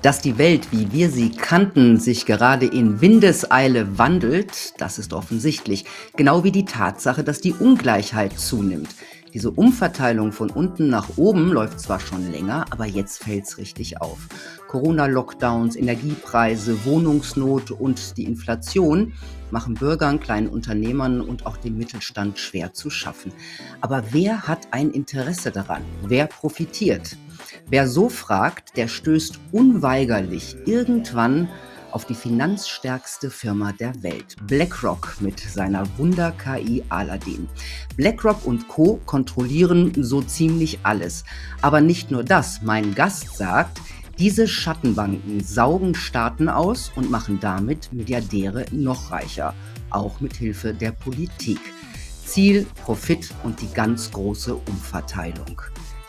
Dass die Welt, wie wir sie kannten, sich gerade in Windeseile wandelt, das ist offensichtlich. Genau wie die Tatsache, dass die Ungleichheit zunimmt. Diese Umverteilung von unten nach oben läuft zwar schon länger, aber jetzt fällt's richtig auf. Corona-Lockdowns, Energiepreise, Wohnungsnot und die Inflation machen Bürgern, kleinen Unternehmern und auch dem Mittelstand schwer zu schaffen. Aber wer hat ein Interesse daran? Wer profitiert? Wer so fragt, der stößt unweigerlich irgendwann auf die finanzstärkste Firma der Welt, BlackRock mit seiner Wunder-KI Aladdin. BlackRock und Co. kontrollieren so ziemlich alles. Aber nicht nur das, mein Gast sagt, diese Schattenbanken saugen Staaten aus und machen damit Milliardäre noch reicher, auch mit Hilfe der Politik. Ziel, Profit und die ganz große Umverteilung.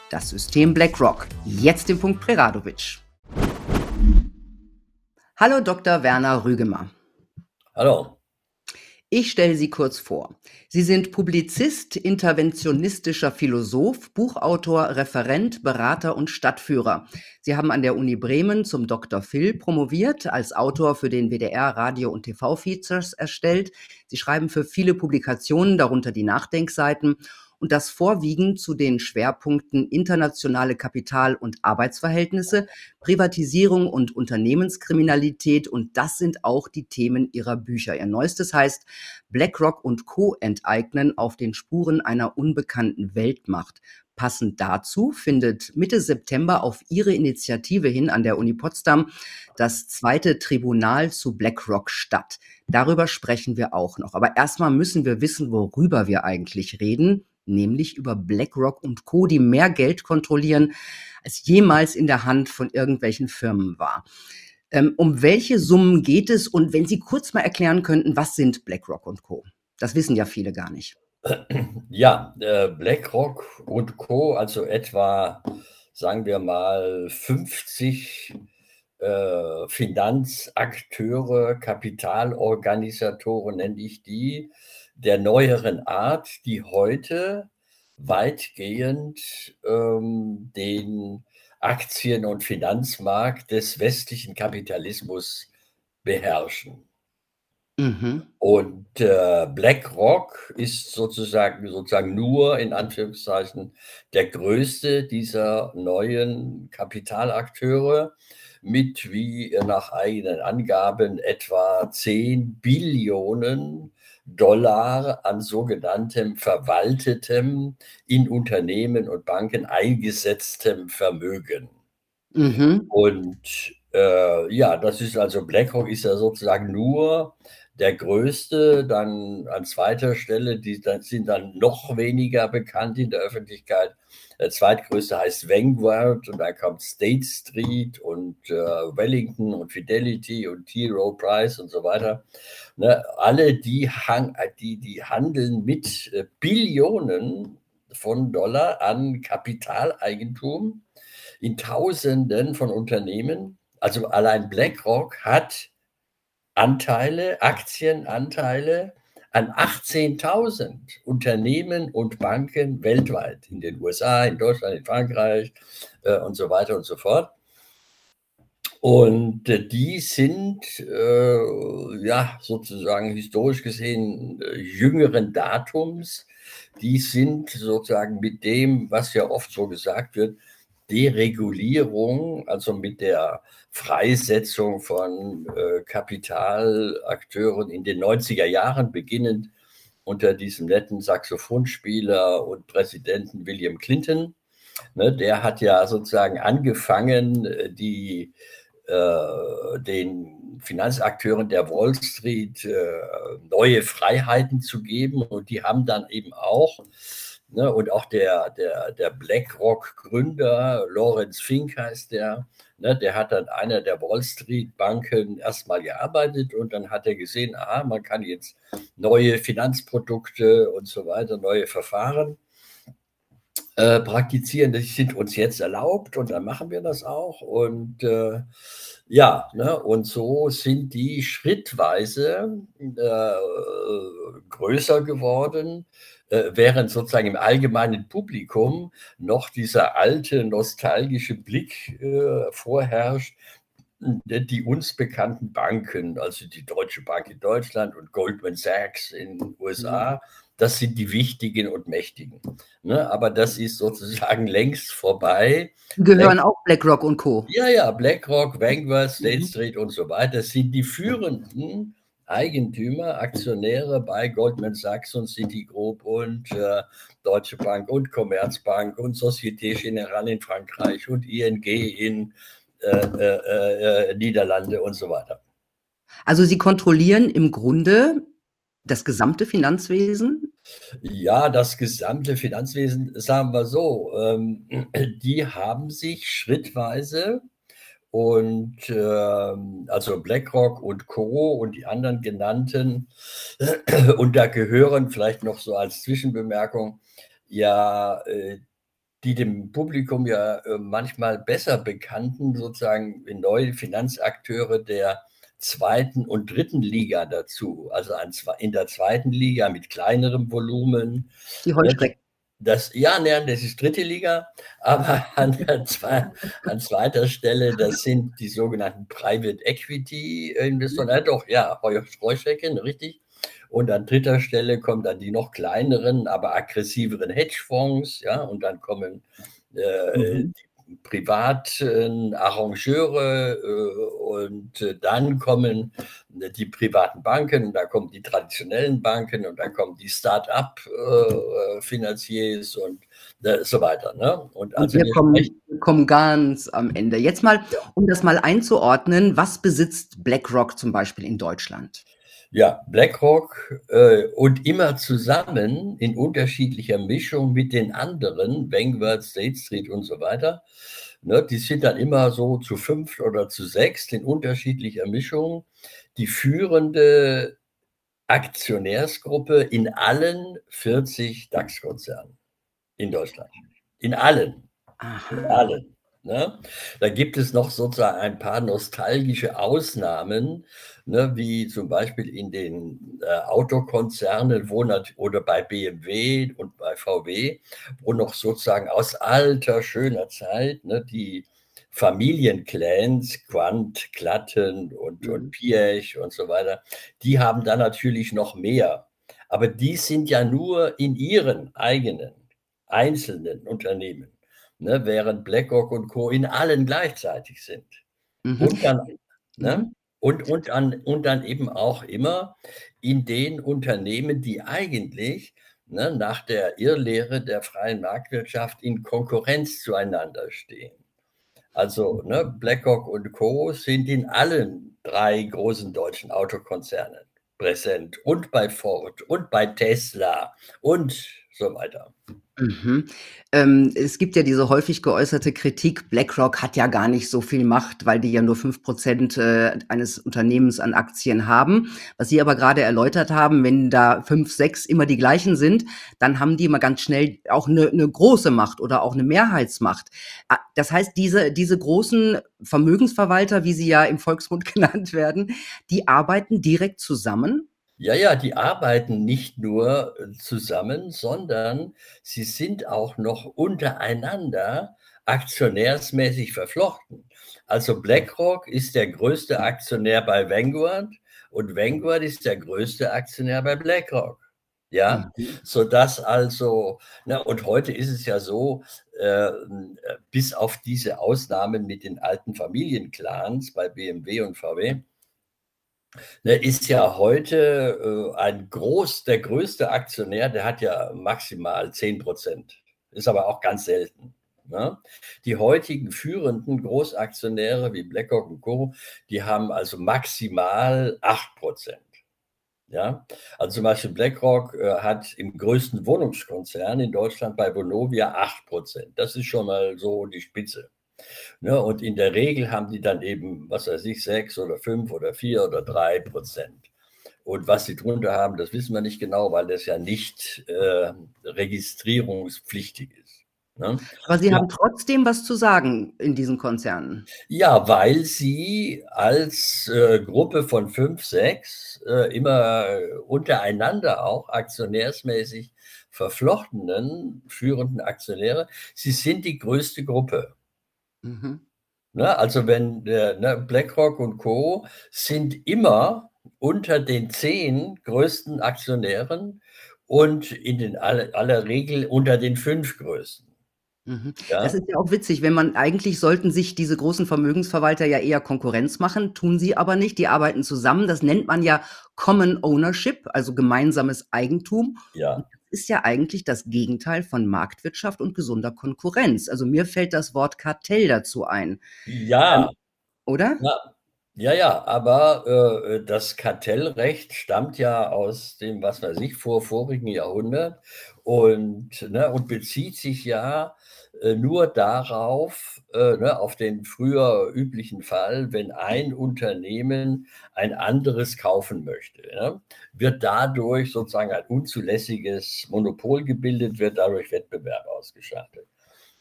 Das System BlackRock. Jetzt den Punkt Preradovic. Hallo Dr. Werner Rügemer. Hallo. Ich stelle Sie kurz vor. Sie sind Publizist, interventionistischer Philosoph, Buchautor, Referent, Berater und Stadtführer. Sie haben an der Uni Bremen zum Dr. Phil promoviert, als Autor für den WDR Radio- und TV-Features erstellt. Sie schreiben für viele Publikationen, darunter die Nachdenkseiten und das vorwiegend zu den Schwerpunkten internationale Kapital- und Arbeitsverhältnisse, Privatisierung und Unternehmenskriminalität und das sind auch die Themen ihrer Bücher. Ihr neuestes heißt BlackRock und Co. enteignen auf den Spuren einer unbekannten Weltmacht. Passend dazu findet Mitte September auf Ihre Initiative hin an der Uni Potsdam das zweite Tribunal zu BlackRock statt. Darüber sprechen wir auch noch. Aber erstmal müssen wir wissen, worüber wir eigentlich reden nämlich über BlackRock und Co., die mehr Geld kontrollieren, als jemals in der Hand von irgendwelchen Firmen war. Ähm, um welche Summen geht es? Und wenn Sie kurz mal erklären könnten, was sind BlackRock und Co.? Das wissen ja viele gar nicht. Ja, äh, BlackRock und Co., also etwa, sagen wir mal, 50 äh, Finanzakteure, Kapitalorganisatoren nenne ich die, der neueren Art, die heute weitgehend ähm, den Aktien- und Finanzmarkt des westlichen Kapitalismus beherrschen. Mhm. Und äh, BlackRock ist sozusagen, sozusagen nur in Anführungszeichen der größte dieser neuen Kapitalakteure mit, wie nach eigenen Angaben, etwa 10 Billionen Dollar an sogenanntem verwaltetem, in Unternehmen und Banken eingesetztem Vermögen. Mhm. Und äh, ja, das ist also BlackRock ist ja sozusagen nur der größte, dann an zweiter Stelle, die dann, sind dann noch weniger bekannt in der Öffentlichkeit. Der zweitgrößte heißt Vanguard und da kommt State Street und äh, Wellington und Fidelity und T. Rowe Price und so weiter. Ne, alle die, die, die handeln mit äh, Billionen von Dollar an Kapitaleigentum in Tausenden von Unternehmen. Also allein BlackRock hat Anteile, Aktienanteile an 18.000 Unternehmen und Banken weltweit, in den USA, in Deutschland, in Frankreich äh, und so weiter und so fort. Und äh, die sind äh, ja sozusagen historisch gesehen äh, jüngeren Datums. Die sind sozusagen mit dem, was ja oft so gesagt wird, Deregulierung, also mit der Freisetzung von äh, Kapitalakteuren in den 90er Jahren, beginnend unter diesem netten Saxophonspieler und Präsidenten William Clinton. Ne, der hat ja sozusagen angefangen, äh, die, äh, den Finanzakteuren der Wall Street äh, neue Freiheiten zu geben. Und die haben dann eben auch Ne, und auch der, der, der BlackRock-Gründer, Lawrence Fink heißt der, ne, der hat dann einer der Wall Street-Banken erstmal gearbeitet und dann hat er gesehen, aha, man kann jetzt neue Finanzprodukte und so weiter, neue Verfahren äh, praktizieren. Die sind uns jetzt erlaubt und dann machen wir das auch. Und äh, ja, ne, und so sind die schrittweise äh, größer geworden äh, während sozusagen im allgemeinen Publikum noch dieser alte nostalgische Blick äh, vorherrscht, die uns bekannten Banken, also die Deutsche Bank in Deutschland und Goldman Sachs in den USA, mhm. das sind die wichtigen und mächtigen. Ne? Aber das ist sozusagen längst vorbei. Gehören Black auch BlackRock und Co. Ja, ja, BlackRock, Vanguard, State mhm. Street und so weiter sind die führenden Eigentümer, Aktionäre bei Goldman Sachs und Citigroup und äh, Deutsche Bank und Commerzbank und Société Générale in Frankreich und ING in äh, äh, äh, Niederlande und so weiter. Also Sie kontrollieren im Grunde das gesamte Finanzwesen? Ja, das gesamte Finanzwesen, sagen wir so, ähm, die haben sich schrittweise und äh, also BlackRock und Co. und die anderen genannten, und da gehören vielleicht noch so als Zwischenbemerkung, ja, äh, die dem Publikum ja äh, manchmal besser bekannten, sozusagen neue Finanzakteure der zweiten und dritten Liga dazu. Also in der zweiten Liga mit kleinerem Volumen. Die Heuschrecken. Das, ja, ne, das ist dritte Liga, aber an, zwei, an zweiter Stelle, das sind die sogenannten Private Equity Investoren. Ja, doch, ja, Heuschrecken, richtig. Und an dritter Stelle kommen dann die noch kleineren, aber aggressiveren Hedgefonds, ja, und dann kommen äh, mhm. die privaten Arrangeure äh, und äh, dann kommen die privaten Banken da kommen die traditionellen Banken und dann kommen die Start-up-Finanziers äh, und so weiter. Ne? Und, also und wir, kommen, wir kommen ganz am Ende. Jetzt mal, um das mal einzuordnen, was besitzt BlackRock zum Beispiel in Deutschland? Ja, BlackRock äh, und immer zusammen in unterschiedlicher Mischung mit den anderen, Vanguard, State Street und so weiter. Ne, die sind dann immer so zu fünf oder zu sechs in unterschiedlicher Mischung. Die führende Aktionärsgruppe in allen 40 DAX-Konzernen in Deutschland. In allen. Aha. In allen. Ne? Da gibt es noch sozusagen ein paar nostalgische Ausnahmen, ne, wie zum Beispiel in den äh, Autokonzernen wo oder bei BMW und bei VW, wo noch sozusagen aus alter, schöner Zeit ne, die Familienclans, Quant, Klatten und, und mhm. Piech und so weiter, die haben da natürlich noch mehr. Aber die sind ja nur in ihren eigenen, einzelnen Unternehmen ne, während BlackRock und Co. in allen gleichzeitig sind. Mhm. Und, dann, ne, mhm. und, und, an, und dann eben auch immer in den Unternehmen, die eigentlich ne, nach der Irrlehre der freien Marktwirtschaft in Konkurrenz zueinander stehen. Also ne, BlackRock und Co. sind in allen drei großen deutschen Autokonzernen präsent und bei Ford und bei Tesla und so weiter. Mhm. Ähm, es gibt ja diese häufig geäußerte Kritik, BlackRock hat ja gar nicht so viel Macht, weil die ja nur fünf Prozent äh, eines Unternehmens an Aktien haben. Was Sie aber gerade erläutert haben, wenn da fünf, sechs immer die gleichen sind, dann haben die immer ganz schnell auch eine, eine große Macht oder auch eine Mehrheitsmacht. Ah, das heißt, diese, diese großen Vermögensverwalter, wie sie ja im Volksmund genannt werden, die arbeiten direkt zusammen ja, ja, die arbeiten nicht nur äh, zusammen, sondern sie sind auch noch untereinander aktionärsmäßig verflochten. Also BlackRock ist der größte Aktionär bei Vanguard und Vanguard ist der größte Aktionär bei BlackRock. Ja, mhm. so dass also, na, und heute ist es ja so, äh, bis auf diese Ausnahmen mit den alten Familienclans bei BMW und VW, Ne, ist ja heute äh, ein groß, der größte Aktionär, der hat ja maximal 10 Prozent. Ist aber auch ganz selten. Ne? Die heutigen führenden Großaktionäre wie BlackRock und Co., die haben also maximal 8 Prozent. Ja, also zum Beispiel BlackRock äh, hat im größten Wohnungskonzern in Deutschland bei Vonovia 8 Prozent. Das ist schon mal so die Spitze. Ne, und in der Regel haben die dann eben, was weiß ich, sechs oder fünf oder vier oder drei Prozent. Und was sie drunter haben, das wissen wir nicht genau, weil das ja nicht äh, registrierungspflichtig ist. Ne? Aber Sie ja. haben trotzdem was zu sagen in diesen Konzernen. Ja, weil Sie als äh, Gruppe von fünf, sechs äh, immer untereinander auch aktionärsmäßig verflochtenen führenden Aktionäre, Sie sind die größte Gruppe. Mhm. Ne? Also wenn ne, BlackRock und Co. sind immer unter den zehn größten Aktionären und in den aller, aller Regel unter den fünf größten. Mhm. Ja. Das ist ja auch witzig, wenn man eigentlich sollten sich diese großen Vermögensverwalter ja eher Konkurrenz machen, tun sie aber nicht. Die arbeiten zusammen. Das nennt man ja Common Ownership, also gemeinsames Eigentum. Ja. Und ist ja eigentlich das Gegenteil von Marktwirtschaft und gesunder Konkurrenz. Also mir fällt das Wort Kartell dazu ein. Ja. Ähm, oder? Ja. Ja, ja, aber äh, das Kartellrecht stammt ja aus dem, was weiß ich, vor vorigen Jahrhundert und, ne, und bezieht sich ja äh, nur darauf, äh, ne, auf den früher üblichen Fall, wenn ein Unternehmen ein anderes kaufen möchte, ne, wird dadurch sozusagen ein unzulässiges Monopol gebildet, wird dadurch Wettbewerb ausgeschaltet.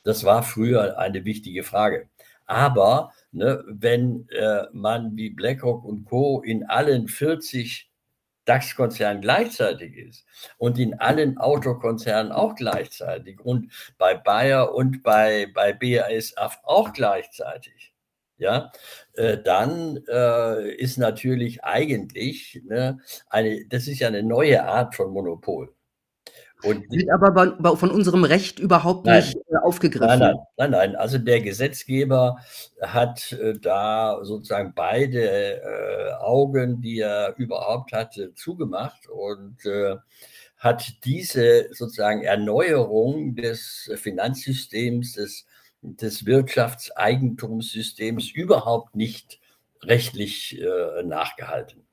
Das war früher eine wichtige Frage. Aber ne, wenn äh, man wie BlackRock und Co. in allen 40 DAX-Konzern gleichzeitig ist und in allen Autokonzernen auch gleichzeitig und bei Bayer und bei, bei BASF auch gleichzeitig, ja, äh, dann äh, ist natürlich eigentlich ne, eine, das ist ja eine neue Art von Monopol. Und Wird aber von unserem Recht überhaupt nein, nicht äh, aufgegriffen. Nein, nein, nein, Also der Gesetzgeber hat äh, da sozusagen beide äh, Augen, die er überhaupt hatte, zugemacht und äh, hat diese sozusagen Erneuerung des Finanzsystems, des, des Wirtschaftseigentumssystems überhaupt nicht rechtlich äh, nachgehalten.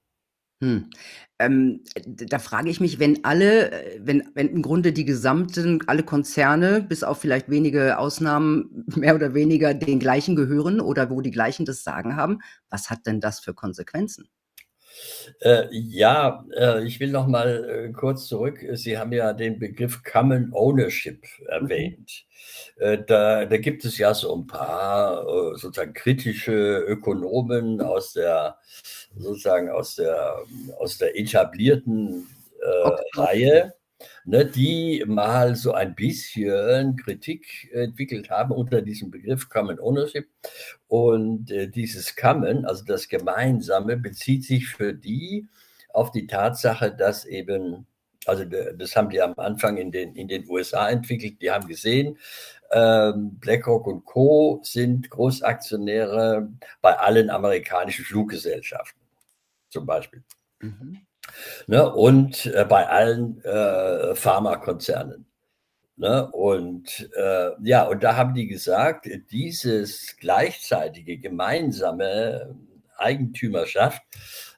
Hm. Ähm, da frage ich mich, wenn alle äh, wenn wenn im Grunde die gesamten alle Konzerne, bis auf vielleicht wenige Ausnahmen, mehr oder weniger den gleichen gehören oder wo die gleichen das Sagen haben, was hat denn das für Konsequenzen? Äh, ja, äh, ich will noch mal äh, kurz zurück. Sie haben ja den Begriff Common Ownership erwähnt. Mhm. Da, da, gibt es ja so ein paar äh, sozusagen kritische Ökonomen aus der sozusagen aus der, aus der etablierten äh. Reihe, ne, die mal so ein bisschen Kritik entwickelt haben unter diesem Begriff Common Ownership. Und äh, dieses Common, also das Gemeinsame, bezieht sich für die auf die Tatsache, dass eben also das haben die am Anfang in den, in den USA entwickelt. Die haben gesehen, ähm, BlackRock und Co. sind Großaktionäre bei allen amerikanischen Fluggesellschaften zum Beispiel. Mhm. Ne, und äh, bei allen äh, Pharmakonzernen. Ne, und äh, ja, und da haben die gesagt, dieses gleichzeitige gemeinsame Eigentümerschaft,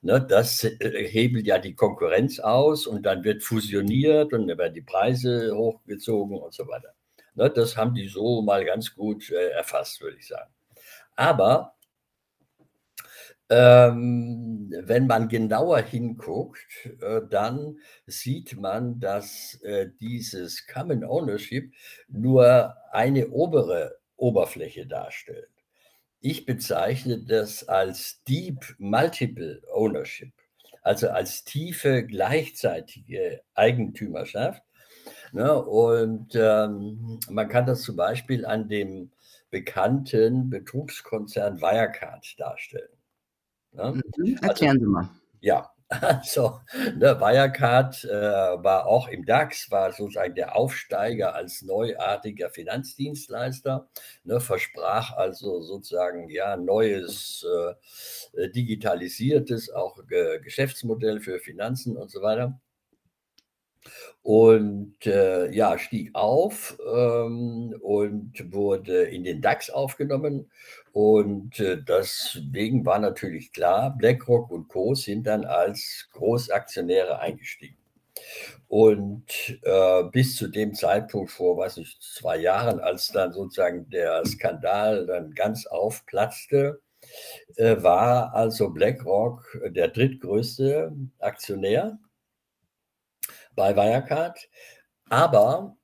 ne, das äh, hebelt ja die Konkurrenz aus und dann wird fusioniert und dann werden die Preise hochgezogen und so weiter. Ne, das haben die so mal ganz gut äh, erfasst, würde ich sagen. Aber ähm, wenn man genauer hinguckt, äh, dann sieht man, dass äh, dieses Common Ownership nur eine obere Oberfläche darstellt. Ich bezeichne das als Deep Multiple Ownership, also als tiefe gleichzeitige Eigentümerschaft. Ne? Und ähm, man kann das zum Beispiel an dem bekannten Betrugskonzern Wirecard darstellen. Ne? Mhm, also erklären also, Sie mal. Ja, also ne, Wirecard äh, war auch im DAX, war sozusagen der Aufsteiger als neuartiger Finanzdienstleister, ne, versprach also sozusagen ja neues äh, äh digitalisiertes auch äh, Geschäftsmodell für Finanzen und so weiter und äh, ja, stieg auf ähm, und wurde in den DAX aufgenommen. Und äh, deswegen war natürlich klar, BlackRock und Co. sind dann als Großaktionäre eingestiegen. Und äh, bis zu dem Zeitpunkt vor, weiß ich, zwei Jahren, als dann sozusagen der Skandal dann ganz aufplatzte, äh, war also BlackRock der drittgrößte Aktionär bei Wirecard. Aber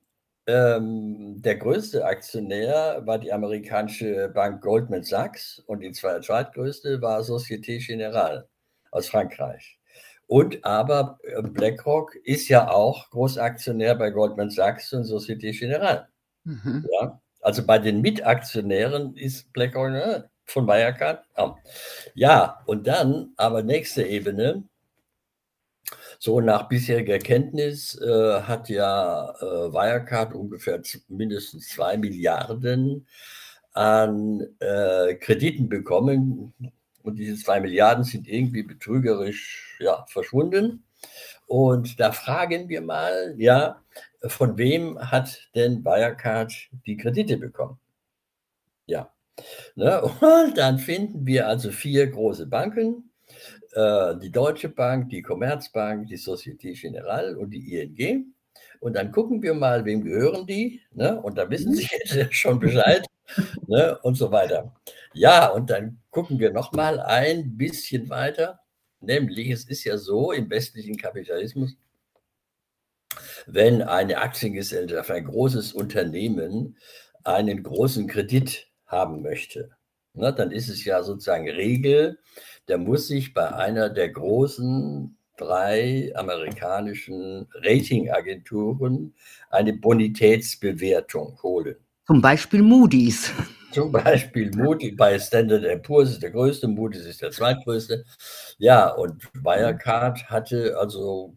ähm, der größte Aktionär war die amerikanische Bank Goldman Sachs und die zweitgrößte war Société Générale aus Frankreich. Und aber äh, BlackRock ist ja auch Großaktionär bei Goldman Sachs und Société Générale. Mhm. Ja? Also bei den Mitaktionären ist BlackRock, von Wirecard. Ja, und dann aber nächste Ebene. So nach bisheriger Kenntnis äh, hat ja äh, Wirecard ungefähr mindestens zwei Milliarden an äh, Krediten bekommen. Und diese zwei Milliarden sind irgendwie betrügerisch ja, verschwunden. Und da fragen wir mal, ja, von wem hat denn Wirecard die Kredite bekommen? Ja. Ne? Und dann finden wir also vier große Banken, äh, die Deutsche Bank, die Commerzbank, die Société Générale und die ING. Und dann gucken wir mal, wem gehören die? Ne? Und da wissen Sie jetzt schon Bescheid ne? und so weiter. Ja, und dann gucken wir noch mal ein bisschen weiter. Nämlich, es ist ja so im westlichen Kapitalismus, wenn eine Aktiengesellschaft, ein großes Unternehmen einen großen Kredit haben möchte, ne, dann ist es ja sozusagen Regel, der muss sich bei einer der großen drei amerikanischen Ratingagenturen eine Bonitätsbewertung holen. Zum Beispiel Moody's. Zum Beispiel Moody bei Standard Poor's ist der größte, Moody's ist der zweitgrößte. Ja, und Wirecard hatte also,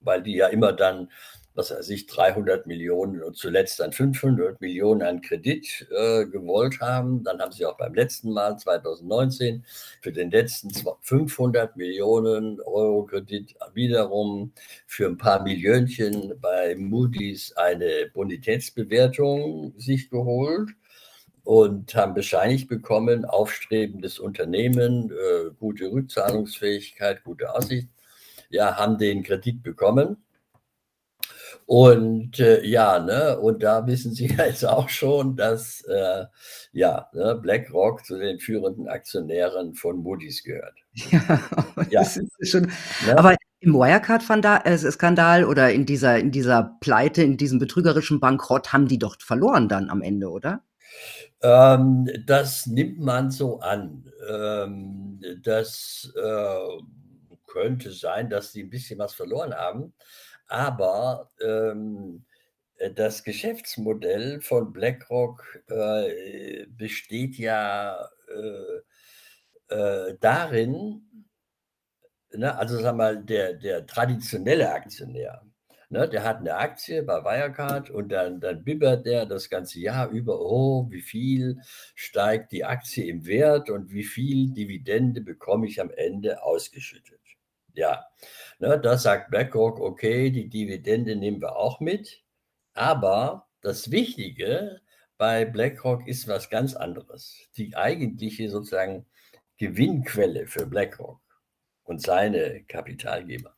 weil die ja immer dann was weiß ich, 300 Millionen und zuletzt dann 500 Millionen an Kredit äh, gewollt haben. Dann haben sie auch beim letzten Mal, 2019, für den letzten 500 Millionen Euro Kredit wiederum für ein paar Millionchen bei Moody's eine Bonitätsbewertung sich geholt und haben bescheinigt bekommen, aufstrebendes Unternehmen, äh, gute Rückzahlungsfähigkeit, gute Aussicht. Ja, haben den Kredit bekommen und äh, ja, ne, und da wissen Sie jetzt auch schon, dass äh, ja, ne, BlackRock zu den führenden Aktionären von Moody's gehört. Ja, ja. das ist schon. Ne? Aber im Wirecard-Skandal oder in dieser, in dieser Pleite, in diesem betrügerischen Bankrott haben die doch verloren dann am Ende, oder? Ähm, das nimmt man so an. Ähm, das äh, könnte sein, dass sie ein bisschen was verloren haben. Aber ähm, äh, das Geschäftsmodell von BlackRock äh, besteht ja äh, äh, darin, ne, also sag mal, der, der traditionelle Aktionär, ne, der hat eine Aktie bei Wirecard und dann, dann bibbert der das ganze Jahr über, oh, wie viel steigt die Aktie im Wert und wie viel Dividende bekomme ich am Ende ausgeschüttet. Ja, ne, da sagt BlackRock, okay, die Dividende nehmen wir auch mit. Aber das Wichtige bei BlackRock ist was ganz anderes. Die eigentliche sozusagen Gewinnquelle für BlackRock und seine Kapitalgeber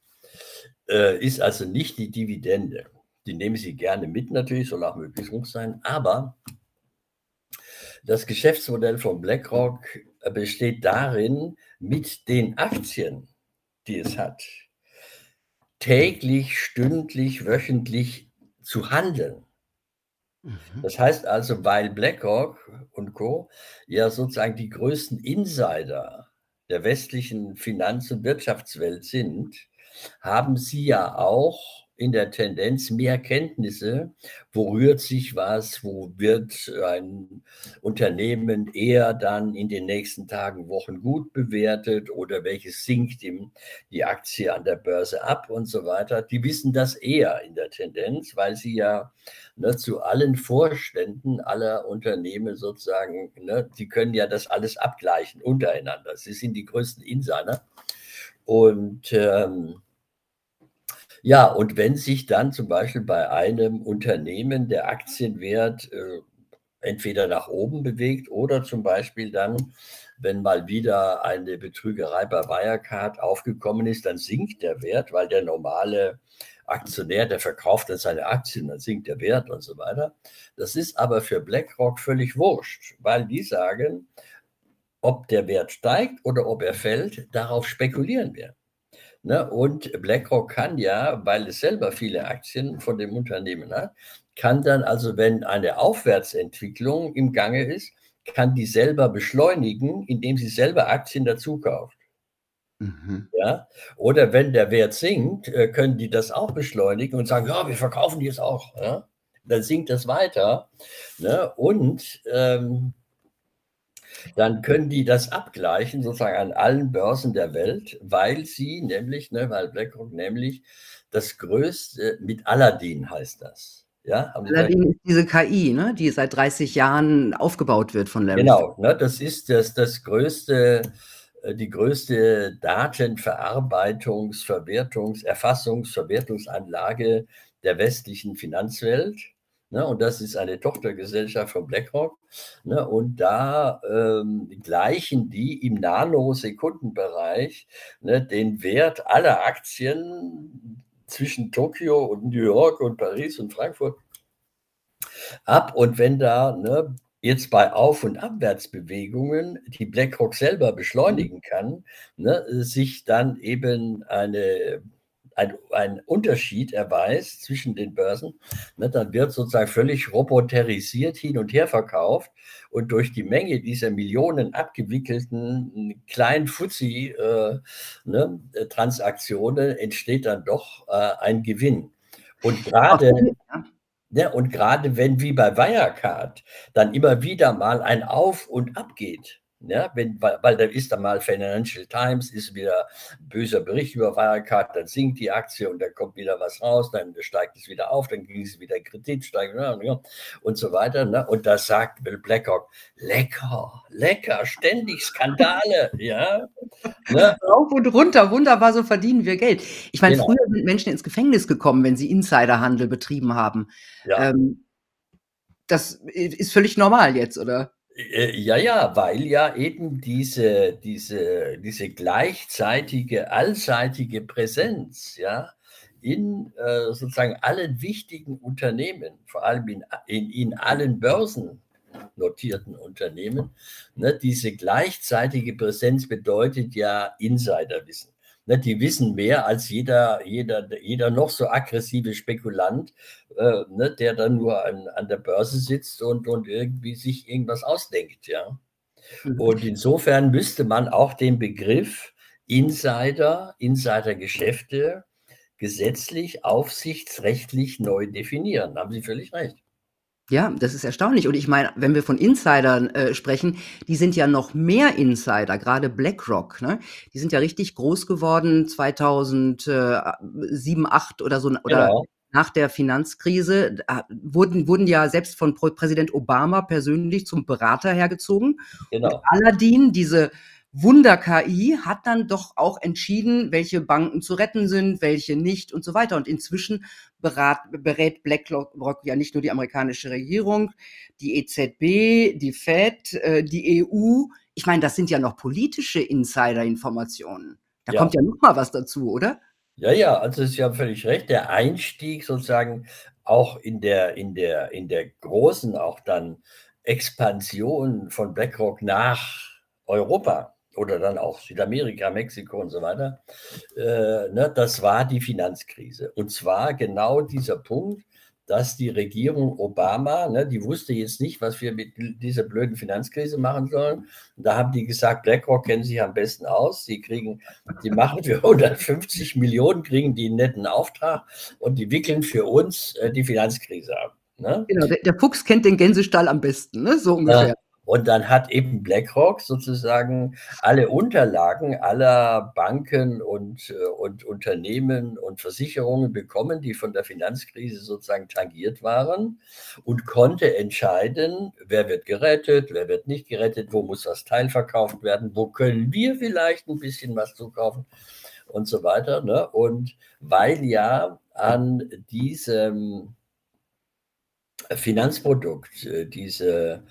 äh, ist also nicht die Dividende. Die nehmen sie gerne mit, natürlich, soll auch möglichst hoch sein. Aber das Geschäftsmodell von BlackRock besteht darin, mit den Aktien, die es hat, täglich, stündlich, wöchentlich zu handeln. Mhm. Das heißt also, weil BlackRock und Co. ja sozusagen die größten Insider der westlichen Finanz- und Wirtschaftswelt sind, haben sie ja auch in der Tendenz mehr Kenntnisse, wo rührt sich was, wo wird ein Unternehmen eher dann in den nächsten Tagen, Wochen gut bewertet oder welches sinkt ihm die Aktie an der Börse ab und so weiter. Die wissen das eher in der Tendenz, weil sie ja ne, zu allen Vorständen aller Unternehmen sozusagen, ne, die können ja das alles abgleichen untereinander. Sie sind die größten Insider. Und ähm, ja, und wenn sich dann zum Beispiel bei einem Unternehmen der Aktienwert äh, entweder nach oben bewegt oder zum Beispiel dann, wenn mal wieder eine Betrügerei bei Wirecard aufgekommen ist, dann sinkt der Wert, weil der normale Aktionär, der verkauft dann seine Aktien, dann sinkt der Wert und so weiter. Das ist aber für BlackRock völlig wurscht, weil die sagen, ob der Wert steigt oder ob er fällt, darauf spekulieren wir. Ne? Und BlackRock kann ja, weil es selber viele Aktien von dem Unternehmen hat, kann dann also, wenn eine Aufwärtsentwicklung im Gange ist, kann die selber beschleunigen, indem sie selber Aktien dazu kauft. Mhm. Ja? Oder wenn der Wert sinkt, äh, können die das auch beschleunigen und sagen, ja, wir verkaufen die jetzt auch. Ja? Dann sinkt das weiter. Ne? Und ähm, dann können die das abgleichen, sozusagen an allen Börsen der Welt, weil sie nämlich, ne, weil BlackRock nämlich das größte, mit Aladdin heißt das. Ja, Aladdin ist diese KI, ne, die seit 30 Jahren aufgebaut wird von Larry. Genau, ne, das ist das, das größte, äh, die größte Datenverarbeitungs-, Verwertungs-, Erfassungs-, Verwertungsanlage der westlichen Finanzwelt. Ne, und das ist eine Tochtergesellschaft von BlackRock. Ne, und da ähm, gleichen die im Nanosekundenbereich ne, den Wert aller Aktien zwischen Tokio und New York und Paris und Frankfurt ab. Und wenn da ne, jetzt bei Auf- und Abwärtsbewegungen die BlackRock selber beschleunigen kann, ne, sich dann eben eine ein, ein Unterschied erweist zwischen den Börsen, ne, dann wird sozusagen völlig roboterisiert hin und her verkauft und durch die Menge dieser Millionen abgewickelten kleinen Fuzzi-Transaktionen äh, ne, entsteht dann doch äh, ein Gewinn. Und gerade ja, und gerade wenn wie bei Wirecard dann immer wieder mal ein Auf und Ab geht, ja, wenn, weil, weil da ist dann mal Financial Times, ist wieder ein böser Bericht über Wirecard, dann sinkt die Aktie und dann kommt wieder was raus, dann steigt es wieder auf, dann ging es wieder Kredit, steigt und so weiter. Ne? Und da sagt Bill Blackhawk, lecker, lecker, ständig Skandale, ja. Ne? Rauf und runter, wunderbar, so verdienen wir Geld. Ich meine, genau. früher sind Menschen ins Gefängnis gekommen, wenn sie Insiderhandel betrieben haben. Ja. Ähm, das ist völlig normal jetzt, oder? Äh, ja, ja, weil ja eben diese, diese, diese gleichzeitige, allseitige Präsenz, ja, in äh, sozusagen allen wichtigen Unternehmen, vor allem in, in, in allen börsennotierten Unternehmen, ne, diese gleichzeitige Präsenz bedeutet ja Insiderwissen. Ne, die wissen mehr als jeder, jeder, jeder noch so aggressive Spekulant, äh, ne, der dann nur an, an der Börse sitzt und, und irgendwie sich irgendwas ausdenkt. Ja? Mhm. Und insofern müsste man auch den Begriff Insider, Insidergeschäfte gesetzlich, aufsichtsrechtlich neu definieren. Da haben Sie völlig recht. Ja, das ist erstaunlich. Und ich meine, wenn wir von Insidern äh, sprechen, die sind ja noch mehr Insider, gerade BlackRock. Ne? Die sind ja richtig groß geworden 2007, 8 oder so oder genau. nach der Finanzkrise da wurden wurden ja selbst von Präsident Obama persönlich zum Berater hergezogen. Genau. Und Aladdin, diese Wunder-KI hat dann doch auch entschieden, welche Banken zu retten sind, welche nicht und so weiter. Und inzwischen berat, berät BlackRock ja nicht nur die amerikanische Regierung, die EZB, die Fed, äh, die EU. Ich meine, das sind ja noch politische Insider-Informationen. Da ja. kommt ja noch mal was dazu, oder? Ja, ja, also Sie haben völlig recht. Der Einstieg sozusagen auch in der, in der, in der großen, auch dann Expansion von BlackRock nach Europa oder dann auch Südamerika, Mexiko und so weiter, äh, ne, das war die Finanzkrise. Und zwar genau dieser Punkt, dass die Regierung Obama, ne, die wusste jetzt nicht, was wir mit dieser blöden Finanzkrise machen sollen. Und da haben die gesagt, BlackRock kennen sich am besten aus. Sie kriegen, die machen für 150 Millionen, kriegen die einen netten Auftrag und die wickeln für uns äh, die Finanzkrise ab. Ne? Genau, der, der, Fuchs kennt den Gänsestall am besten, ne? so ungefähr. Ja. Und dann hat eben BlackRock sozusagen alle Unterlagen aller Banken und, äh, und Unternehmen und Versicherungen bekommen, die von der Finanzkrise sozusagen tangiert waren und konnte entscheiden, wer wird gerettet, wer wird nicht gerettet, wo muss das Teil verkauft werden, wo können wir vielleicht ein bisschen was zukaufen und so weiter. Ne? Und weil ja an diesem Finanzprodukt, äh, diese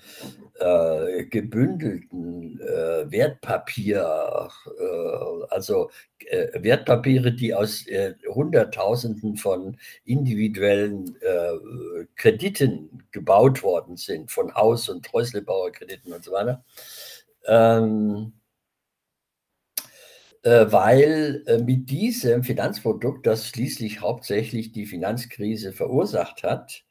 äh, gebündelten äh, Wertpapier, äh, also äh, Wertpapiere, die aus äh, Hunderttausenden von individuellen Krediten gebaut worden sind, von Haus- und Häuslebauerkrediten und so weiter. Ähm, weil mit diesem Finanzprodukt, das schließlich hauptsächlich die Finanzkrise verursacht hat,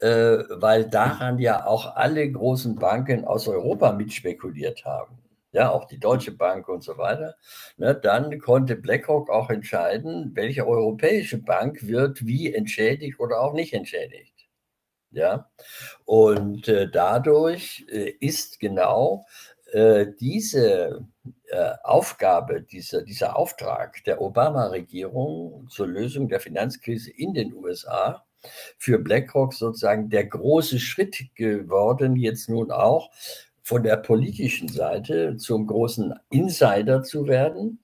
äh, weil daran ja auch alle großen Banken aus Europa mitspekuliert haben. Ja, auch die Deutsche Bank und so weiter. Ne, dann konnte BlackRock auch entscheiden, welche europäische Bank wird wie entschädigt oder auch nicht entschädigt. Ja, und äh, dadurch äh, ist genau äh, diese äh, Aufgabe, dieser, dieser Auftrag der Obama-Regierung zur Lösung der Finanzkrise in den USA für BlackRock sozusagen der große Schritt geworden, jetzt nun auch von der politischen Seite zum großen Insider zu werden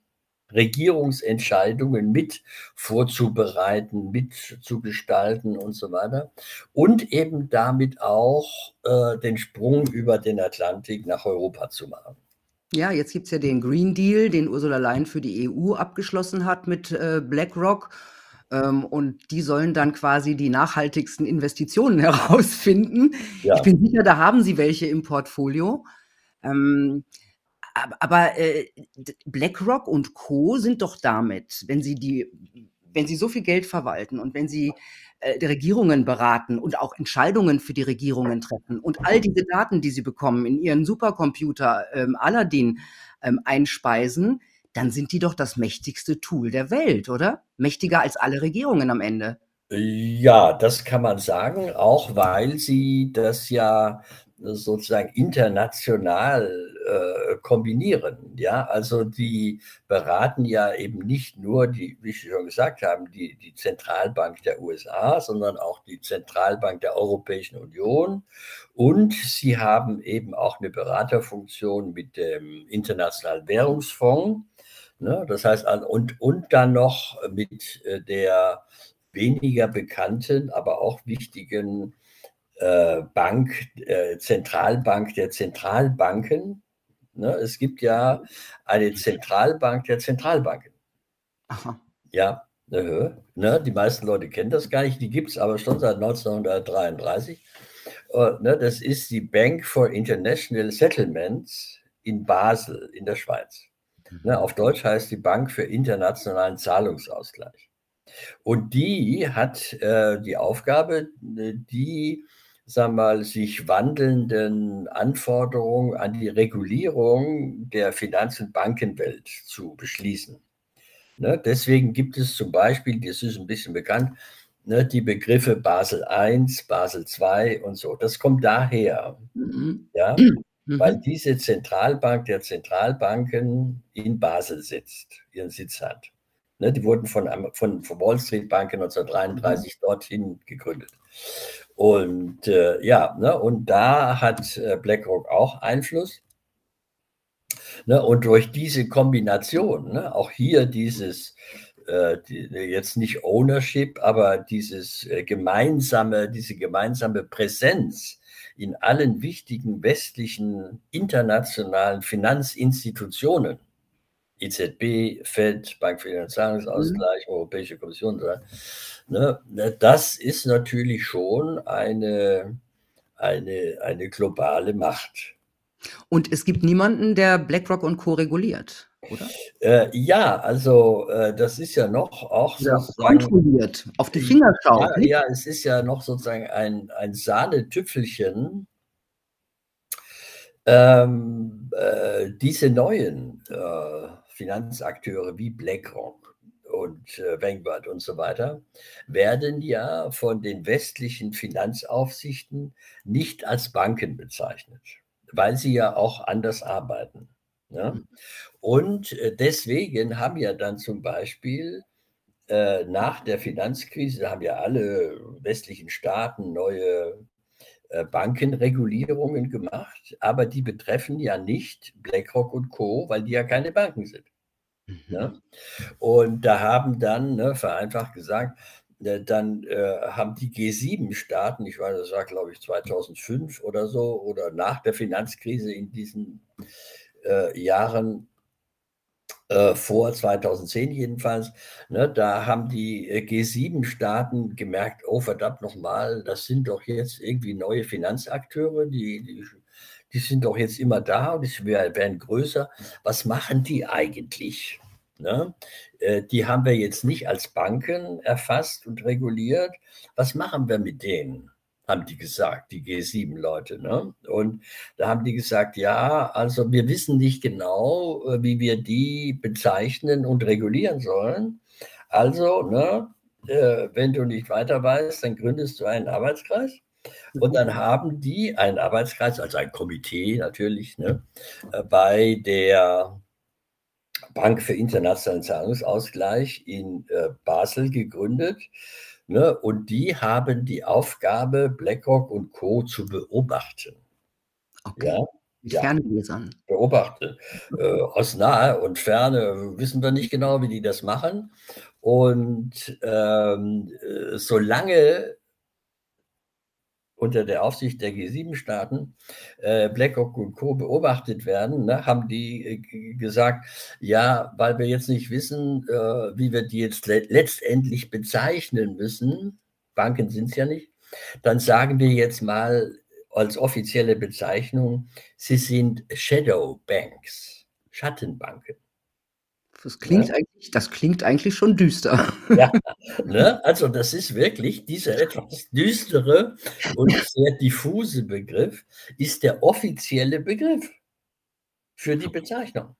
Regierungsentscheidungen mit vorzubereiten, mitzugestalten und so weiter. Und eben damit auch äh, den Sprung über den Atlantik nach Europa zu machen. Ja, jetzt gibt es ja den Green Deal, den Ursula Leyen für die EU abgeschlossen hat mit äh, BlackRock. Ähm, und die sollen dann quasi die nachhaltigsten Investitionen herausfinden. Ja. Ich bin sicher, da haben sie welche im Portfolio. Ähm, aber äh, BlackRock und Co. sind doch damit, wenn sie die, wenn sie so viel Geld verwalten und wenn sie äh, die Regierungen beraten und auch Entscheidungen für die Regierungen treffen und all diese Daten, die sie bekommen, in ihren Supercomputer ähm, Aladdin einspeisen, dann sind die doch das mächtigste Tool der Welt, oder? Mächtiger als alle Regierungen am Ende. Ja, das kann man sagen, auch weil sie das ja sozusagen international äh, kombinieren. Ja, also die beraten ja eben nicht nur die, wie Sie schon gesagt haben, die, die Zentralbank der USA, sondern auch die Zentralbank der Europäischen Union. Und sie haben eben auch eine Beraterfunktion mit dem Internationalen Währungsfonds. Ne? Das heißt, und, und dann noch mit äh, der weniger bekannten, aber auch wichtigen äh, Bank, äh, Zentralbank der Zentralbanken. Ne? Es gibt ja eine Zentralbank der Zentralbanken. Aha. Ja, ne, die meisten Leute kennen das gar nicht, die gibt es aber schon seit 1933. Und, ne, das ist die Bank for International Settlements in Basel in der Schweiz. Ne, auf Deutsch heißt die Bank für internationalen Zahlungsausgleich. Und die hat äh, die Aufgabe, die sagen wir mal, sich wandelnden Anforderungen an die Regulierung der Finanz- und Bankenwelt zu beschließen. Ne, deswegen gibt es zum Beispiel, das ist ein bisschen bekannt, ne, die Begriffe Basel I, Basel II und so. Das kommt daher, mhm. ja, mhm. weil diese Zentralbank der Zentralbanken in Basel sitzt, ihren Sitz hat. Ne, die wurden von, von, von Wall Street Banken 1933 mhm. dorthin gegründet. Und äh, ja, ne, und da hat äh, BlackRock auch Einfluss. Ne, und durch diese Kombination, ne, auch hier dieses, äh, die, jetzt nicht Ownership, aber dieses äh, gemeinsame, diese gemeinsame Präsenz in allen wichtigen westlichen internationalen Finanzinstitutionen, EZB, Fed, Bank für den Zahlungsausgleich, mhm. Europäische Kommission, ne, das ist natürlich schon eine, eine, eine globale Macht. Und es gibt niemanden, der BlackRock und Co. reguliert, oder? Äh, ja, also äh, das ist ja noch auch ja, sozusagen. Kontrolliert, auf die Finger schauen. Ja, ja, es ist ja noch sozusagen ein, ein Sahnetüpfelchen ähm, äh, diese neuen äh, Finanzakteure wie BlackRock und äh, Vanguard und so weiter werden ja von den westlichen Finanzaufsichten nicht als Banken bezeichnet, weil sie ja auch anders arbeiten. Ja? Und äh, deswegen haben ja dann zum Beispiel äh, nach der Finanzkrise, haben ja alle westlichen Staaten neue äh, Bankenregulierungen gemacht, aber die betreffen ja nicht BlackRock und Co., weil die ja keine Banken sind. Mhm. Ne? Und da haben dann, ne, vereinfacht gesagt, äh, dann äh, haben die G7-Staaten, ich weiß, das war glaube ich 2005 oder so, oder nach der Finanzkrise in diesen äh, Jahren, äh, vor 2010 jedenfalls, ne, da haben die äh, G7-Staaten gemerkt, oh verdammt nochmal, das sind doch jetzt irgendwie neue Finanzakteure, die, die, die sind doch jetzt immer da und die werden größer. Was machen die eigentlich? Ne? Äh, die haben wir jetzt nicht als Banken erfasst und reguliert. Was machen wir mit denen? Haben die gesagt, die G7-Leute. Ne? Und da haben die gesagt, ja, also wir wissen nicht genau, äh, wie wir die bezeichnen und regulieren sollen. Also, ne, äh, wenn du nicht weiter weißt, dann gründest du einen Arbeitskreis Und dann haben die einen Arbeitskreis, also ein Komitee natürlich, ne, äh, bei der Bank für internationalen Zahlungsausgleich in äh, Basel gegründet. Ne, und die haben die Aufgabe, BlackRock und Co. zu beobachten. Okay. Ja, ja. Beobachten. Äh, aus nahe und ferne wissen wir nicht genau, wie die das machen. Und ähm, äh, solange unter der Aufsicht der G7-Staaten äh, BlackRock und Co. beobachtet werden, ne, haben die äh, gesagt, ja, weil wir jetzt nicht wissen, äh, wie wir die jetzt le letztendlich bezeichnen müssen, Banken sind es ja nicht, dann sagen wir jetzt mal als offizielle Bezeichnung, sie sind Shadow Banks, Schattenbanken. Das klingt, ja. eigentlich, das klingt eigentlich schon düster. Ja, ne? also das ist wirklich, dieser etwas düstere und sehr diffuse Begriff ist der offizielle Begriff für die Bezeichnung.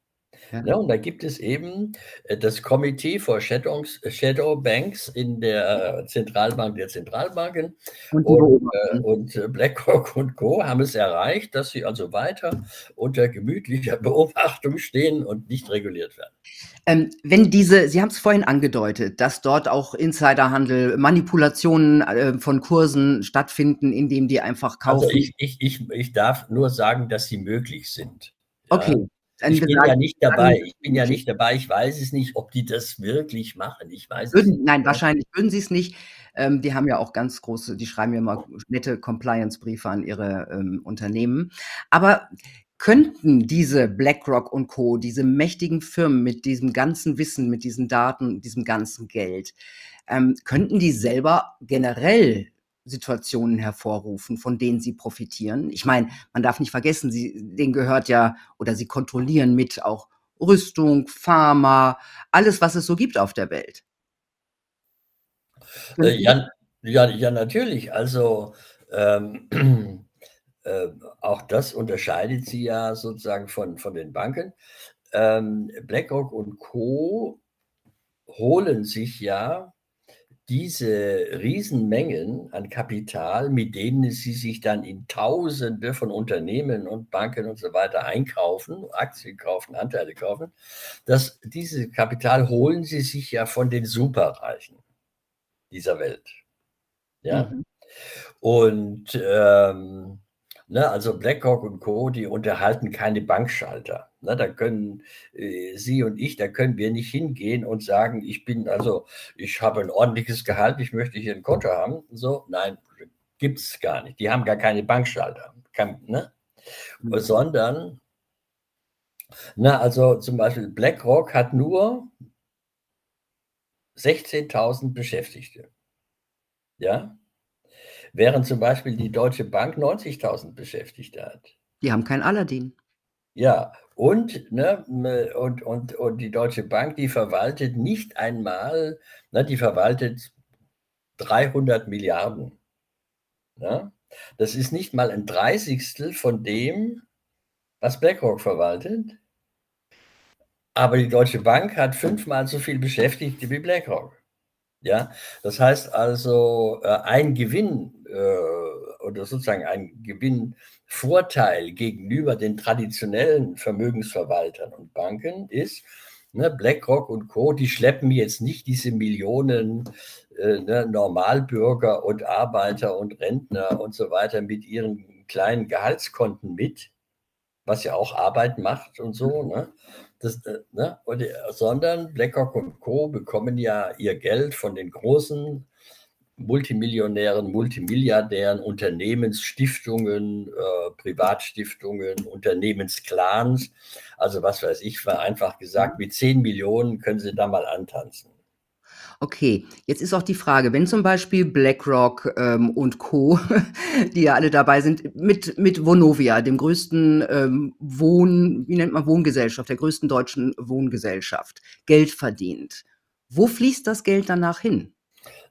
Ja. Ja, und da gibt es eben äh, das Komitee for Shadows, Shadow Banks in der Zentralbank der Zentralbanken und, und, äh, und, äh, BlackRock und Co. haben es erreicht, dass sie also weiter unter gemütlicher Beobachtung stehen und nicht reguliert werden. Ähm, wenn diese, Sie haben es vorhin angedeutet, dass dort auch Insiderhandel, Manipulationen äh, von Kursen stattfinden, indem die einfach also kaufen. Also ich, ich, ich, ich darf nur sagen, dass sie möglich sind. Ja. Ich bin ja nicht dabei. Ich bin ja nicht dabei. Ich weiß es nicht, ob die das wirklich machen. Ich weiß würden, es nicht. Nein, wahrscheinlich würden sie es nicht. Ähm, die haben ja auch ganz große, die schreiben ja immer nette Compliance-Briefe an ihre ähm, Unternehmen. Aber könnten diese BlackRock und Co., diese mächtigen Firmen mit diesem ganzen Wissen, mit diesen Daten, diesem ganzen Geld, ähm, könnten die selber generell Situationen hervorrufen, von denen sie profitieren. Ich meine, man darf nicht vergessen, sie, denen gehört ja oder sie kontrollieren mit auch Rüstung, Pharma, alles, was es so gibt auf der Welt. Äh, ja, ja, ja, natürlich. Also ähm, äh, auch das unterscheidet sie ja sozusagen von, von den Banken. Ähm, BlackRock und Co. holen sich ja diese Riesenmengen an Kapital, mit denen sie sich dann in Tausende von Unternehmen und Banken und so weiter einkaufen, Aktien kaufen, Anteile kaufen, dass dieses Kapital holen sie sich ja von den Superreichen dieser Welt. Ja. Mhm. Und ähm, Ne, also BlackRock und Co., die unterhalten keine Bankschalter. Ne, da können äh, Sie und ich, da können wir nicht hingehen und sagen, ich bin, also ich habe ein ordentliches Gehalt, ich möchte hier ein Konto haben. So, nein, gibt es gar nicht. Die haben gar keine Bankschalter. Kann, ne? Mhm. Sondern, na, also zum Beispiel BlackRock hat nur 16.000 Beschäftigte. Ja, während zum Beispiel die Deutsche Bank 90.000 Beschäftigte hat. Die haben kein Aladdin. Ja, und, ne, und, und, und die Deutsche Bank, die verwaltet nicht einmal, ne, die verwaltet 300 Milliarden. Ne? Das ist nicht mal ein Dreißigstel von dem, was BlackRock verwaltet. Aber die Deutsche Bank hat fünfmal so viel Beschäftigte wie BlackRock. Ja, das heißt also, äh, ein Gewinn äh, oder sozusagen ein Gewinnvorteil gegenüber den traditionellen Vermögensverwaltern und Banken ist, ne, BlackRock und Co., die schleppen jetzt nicht diese Millionen äh, ne, Normalbürger und Arbeiter und Rentner und so weiter mit ihren kleinen Gehaltskonten mit, was ja auch Arbeit macht und so, ne? Das, äh, ne? Und, äh, sondern BlackRock und Co. bekommen ja ihr Geld von den großen Multimillionären, Multimilliardären, Unternehmensstiftungen, äh, Privatstiftungen, Unternehmensclans. Also was weiß ich, vereinfacht gesagt, mit 10 Millionen können Sie da mal antanzen. Okay, jetzt ist auch die Frage, wenn zum Beispiel BlackRock ähm, und Co., die ja alle dabei sind, mit, mit Vonovia, dem größten ähm, Wohn, wie nennt man Wohngesellschaft, der größten deutschen Wohngesellschaft, Geld verdient. Wo fließt das Geld danach hin?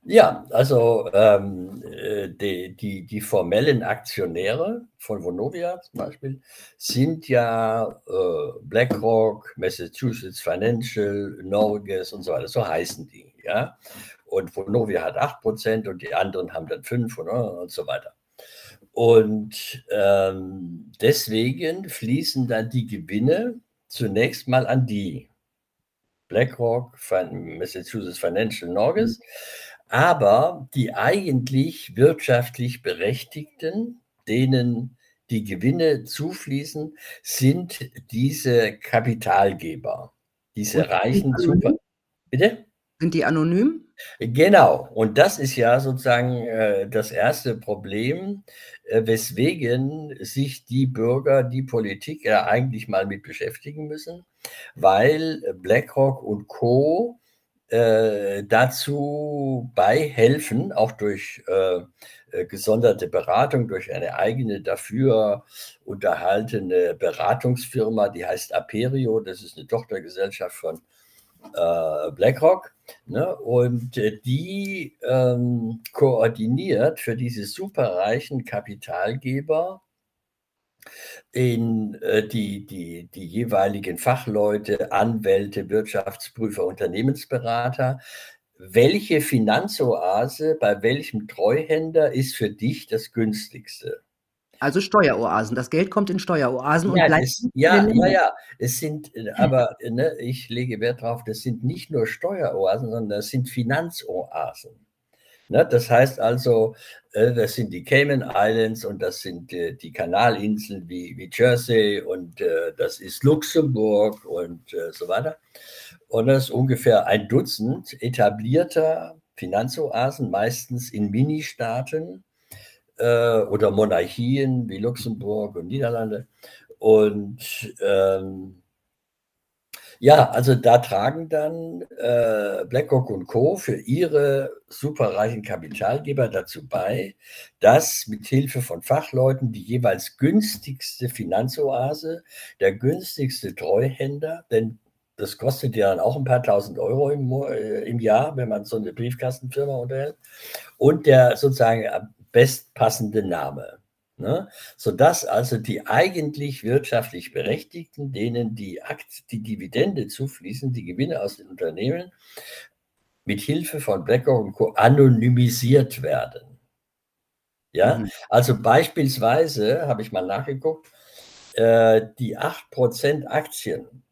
Ja, also ähm, äh, die, die, die formellen Aktionäre von Vonovia zum Beispiel sind ja äh, BlackRock, Massachusetts Financial, Norges und so weiter, so heißen die. Ja? Und Vonovia hat 8% und die anderen haben dann 5% und, und so weiter. Und ähm, deswegen fließen dann die Gewinne zunächst mal an die BlackRock, Massachusetts Financial Norges, aber die eigentlich wirtschaftlich Berechtigten, denen die Gewinne zufließen, sind diese Kapitalgeber, diese Und reichen Super. Bitte? Sind die anonym? Genau, und das ist ja sozusagen äh, das erste Problem, äh, weswegen sich die Bürger, die Politik ja eigentlich mal mit beschäftigen müssen, weil BlackRock und Co. Äh, dazu beihelfen, auch durch äh, äh, gesonderte Beratung, durch eine eigene dafür unterhaltene Beratungsfirma, die heißt Aperio, das ist eine Tochtergesellschaft von äh, BlackRock. Ne? Und äh, die ähm, koordiniert für diese superreichen Kapitalgeber in äh, die, die, die jeweiligen Fachleute, Anwälte, Wirtschaftsprüfer, Unternehmensberater. Welche Finanzoase bei welchem Treuhänder ist für dich das günstigste? Also Steueroasen. Das Geld kommt in Steueroasen ja, und bleibt. Es, ja, ja, ja. Es sind, äh, aber ne, ich lege Wert darauf, das sind nicht nur Steueroasen, sondern das sind Finanzoasen. Ne, das heißt also, äh, das sind die Cayman Islands und das sind äh, die Kanalinseln wie, wie Jersey und das ist Luxemburg und so weiter. Und das ist ungefähr ein Dutzend etablierter Finanzoasen, meistens in Ministaaten äh, oder Monarchien wie Luxemburg und Niederlande. Und ähm, ja, also da tragen dann äh, BlackRock und Co. für ihre superreichen Kapitalgeber dazu bei, dass mit Hilfe von Fachleuten die jeweils günstigste Finanzoase, der günstigste Treuhänder, denn das kostet ja dann auch ein paar tausend Euro im, äh, im Jahr, wenn man so eine Briefkastenfirma unterhält, und der sozusagen bestpassende Name. Ne? Sodass also die eigentlich wirtschaftlich Berechtigten, denen die, Akt, die Dividende zufließen, die Gewinne aus den Unternehmen, mit Hilfe von BlackRock und Co. anonymisiert werden. Ja, mhm. also beispielsweise habe ich mal nachgeguckt, äh, die 8% Aktien,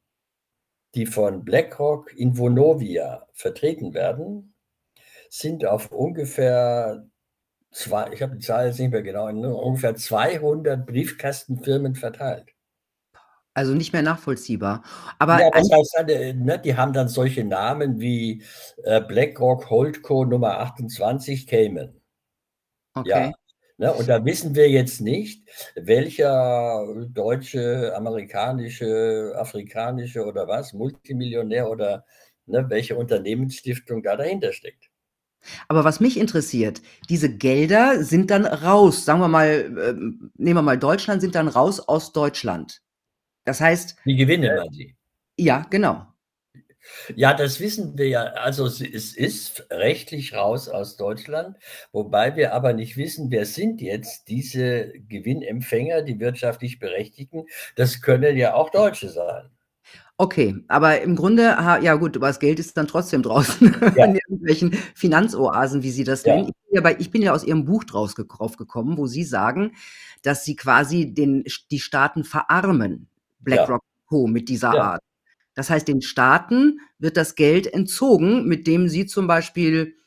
die von BlackRock in Vonovia vertreten werden, sind auf ungefähr zwei, ich habe die Zahl jetzt nicht mehr genau, ungefähr 200 Briefkastenfirmen verteilt. Also nicht mehr nachvollziehbar. Aber ja, das heißt, ne, die haben dann solche Namen wie äh, BlackRock Holdco Nummer 28 Cayman. Okay. Ja, ne, und da wissen wir jetzt nicht, welcher deutsche, amerikanische, afrikanische oder was, Multimillionär oder ne, welche Unternehmensstiftung da dahinter steckt. Aber was mich interessiert, diese Gelder sind dann raus, sagen wir mal, äh, nehmen wir mal Deutschland, sind dann raus aus Deutschland. Das heißt. Die Gewinne, äh, Sie. Ja, genau. Ja, das wissen wir ja. Also es ist rechtlich raus aus Deutschland, wobei wir aber nicht wissen, wer sind jetzt diese Gewinnempfänger, die wirtschaftlich Berechtigten. Das können ja auch Deutsche sein. Okay, aber im Grunde, ja gut, aber das Geld ist dann trotzdem draußen ja. in irgendwelchen Finanzoasen, wie Sie das ja. nennen. Ich bin, ja bei, ich bin ja aus Ihrem Buch draus gekommen, wo Sie sagen, dass Sie quasi den, die Staaten verarmen, BlackRock ja. Co. mit dieser Art. Das heißt, den Staaten wird das Geld entzogen, mit dem sie zum Beispiel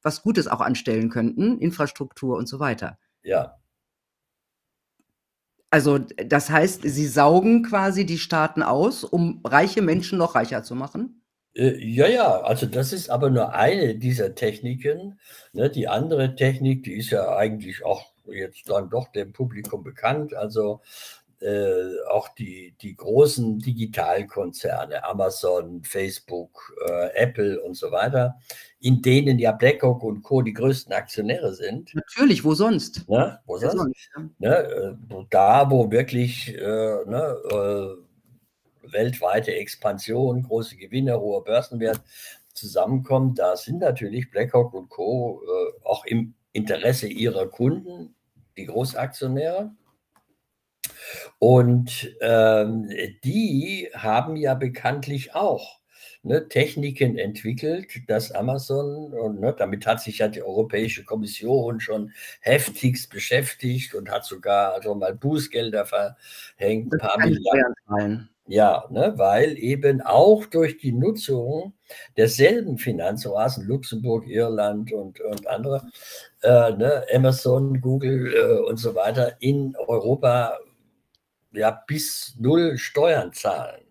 was Gutes auch anstellen könnten, Infrastruktur und so weiter. Ja. Also, das heißt, sie saugen quasi die Staaten aus, um reiche Menschen noch reicher zu machen? Äh, ja, ja, also das ist aber nur eine dieser Techniken. Ne? Die andere Technik, die ist ja eigentlich auch jetzt dann doch dem Publikum bekannt. Also äh, auch die, die großen Digitalkonzerne, Amazon, Facebook, äh, Apple und so weiter, in denen ja BlackRock und Co. die größten Aktionäre sind. Natürlich, wo sonst? Ne? Wo sonst? sonst ja. ne? Äh, da, wo wirklich äh, ne, äh, weltweite Expansion, große Gewinne, hoher Börsenwert zusammenkommen, da sind natürlich BlackRock und Co. Äh, auch im Interesse ihrer Kunden die Großaktionäre. Und ähm, die haben ja bekanntlich auch ne, Techniken entwickelt, dass Amazon, und ne, damit hat sich ja die Europäische Kommission schon heftigst beschäftigt und hat sogar also mal Bußgelder verhängt, ein paar Milliarden. Ja, ne, weil eben auch durch die Nutzung derselben Finanzoasen, Luxemburg, Irland und, und andere, äh, ne, Amazon, Google äh, und so weiter, in Europa ja bis null Steuern zahlen.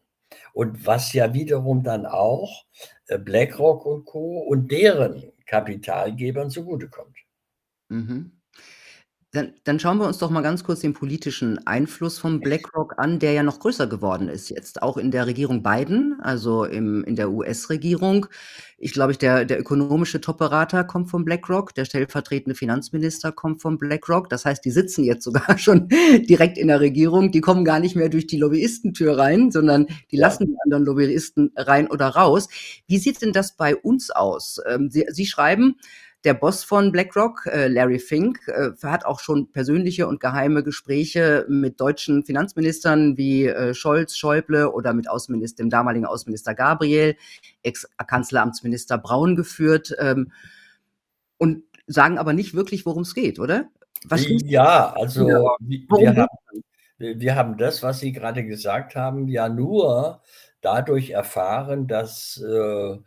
Und was ja wiederum dann auch äh, BlackRock und Co. und deren Kapitalgebern zugutekommt. Mhm. Dann, dann, schauen wir uns doch mal ganz kurz den politischen Einfluss von BlackRock an, der ja noch größer geworden ist jetzt, auch in der Regierung Biden, also im, in der US-Regierung. Ich glaube, der, der ökonomische Top-Berater kommt von BlackRock, der stellvertretende Finanzminister kommt von BlackRock. Das heißt, die sitzen jetzt sogar schon direkt in der Regierung. Die kommen gar nicht mehr durch die Lobbyistentür rein, sondern die ja. lassen die anderen Lobbyisten rein oder raus. Wie sieht denn das bei uns aus? Ähm, Sie, Sie schreiben, der Boss von BlackRock, äh, Larry Fink, äh, hat auch schon persönliche und geheime Gespräche mit deutschen Finanzministern wie äh, Scholz, Schäuble oder mit Außenminister, dem damaligen Außenminister Gabriel, Ex-Kanzleramtsminister Braun geführt ähm, und sagen aber nicht wirklich, worum es geht, oder? Was ja, also ja. Wir, haben, wir haben das, was Sie gerade gesagt haben, ja nur dadurch erfahren, dass äh,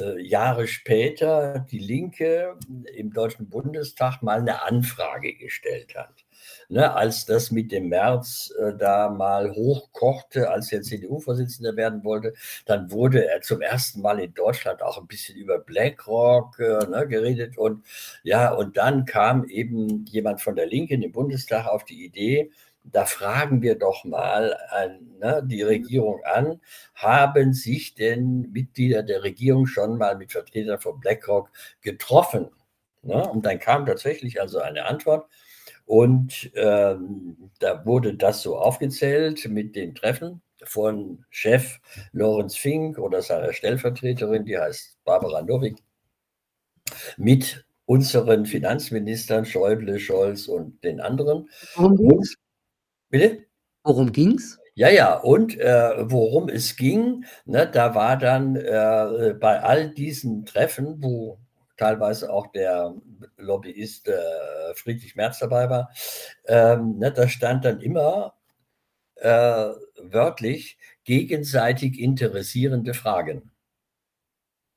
äh, Jahre später die Linke im Deutschen Bundestag mal eine Anfrage gestellt hat. Ne, als das mit dem März äh, da mal hochkochte, als er CDU-Vorsitzender werden wollte, dann wurde er zum ersten Mal in Deutschland auch ein bisschen über BlackRock äh, ne, geredet und ja, und dann kam eben jemand von der Linken im Bundestag auf die Idee, da fragen wir doch mal an, ne, die Regierung an, haben sich denn Mitglieder der Regierung schon mal mit Vertretern von BlackRock getroffen? Ne? Und dann kam tatsächlich also eine Antwort. Und ähm, da wurde das so aufgezählt mit den Treffen von Chef Lorenz Fink oder seiner Stellvertreterin, die heißt Barbara Nowik, mit unseren Finanzministern Schäuble, Scholz und den anderen. Und Bitte? Worum ging's? Ja, ja, und äh, worum es ging, ne, da war dann äh, bei all diesen Treffen, wo teilweise auch der Lobbyist äh, Friedrich Merz dabei war, ähm, ne, da stand dann immer äh, wörtlich gegenseitig interessierende Fragen.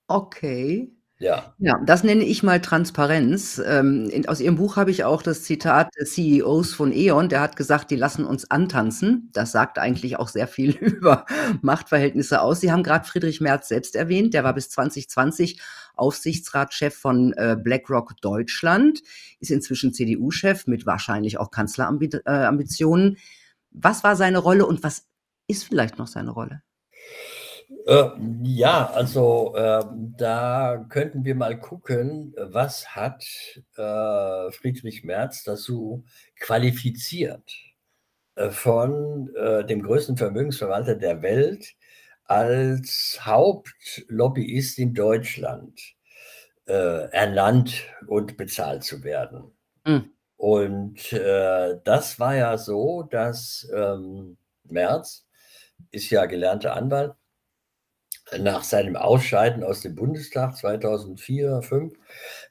Okay. Ja. Ja, das nenne ich mal Transparenz. Ähm, in, aus Ihrem Buch habe ich auch das Zitat des CEOs von E.ON, der hat gesagt, die lassen uns antanzen. Das sagt eigentlich auch sehr viel über Machtverhältnisse aus. Sie haben gerade Friedrich Merz selbst erwähnt, der war bis 2020 Aufsichtsratschef von äh, BlackRock Deutschland, ist inzwischen CDU-Chef mit wahrscheinlich auch Kanzlerambitionen. Was war seine Rolle und was ist vielleicht noch seine Rolle? Äh, ja, also äh, da könnten wir mal gucken, was hat äh, Friedrich Merz dazu qualifiziert, äh, von äh, dem größten Vermögensverwalter der Welt als Hauptlobbyist in Deutschland ernannt und bezahlt zu werden. Mhm. Und das war ja so, dass ähm, Merz ist ja gelernter Anwalt nach seinem Ausscheiden aus dem Bundestag 2004, 2005,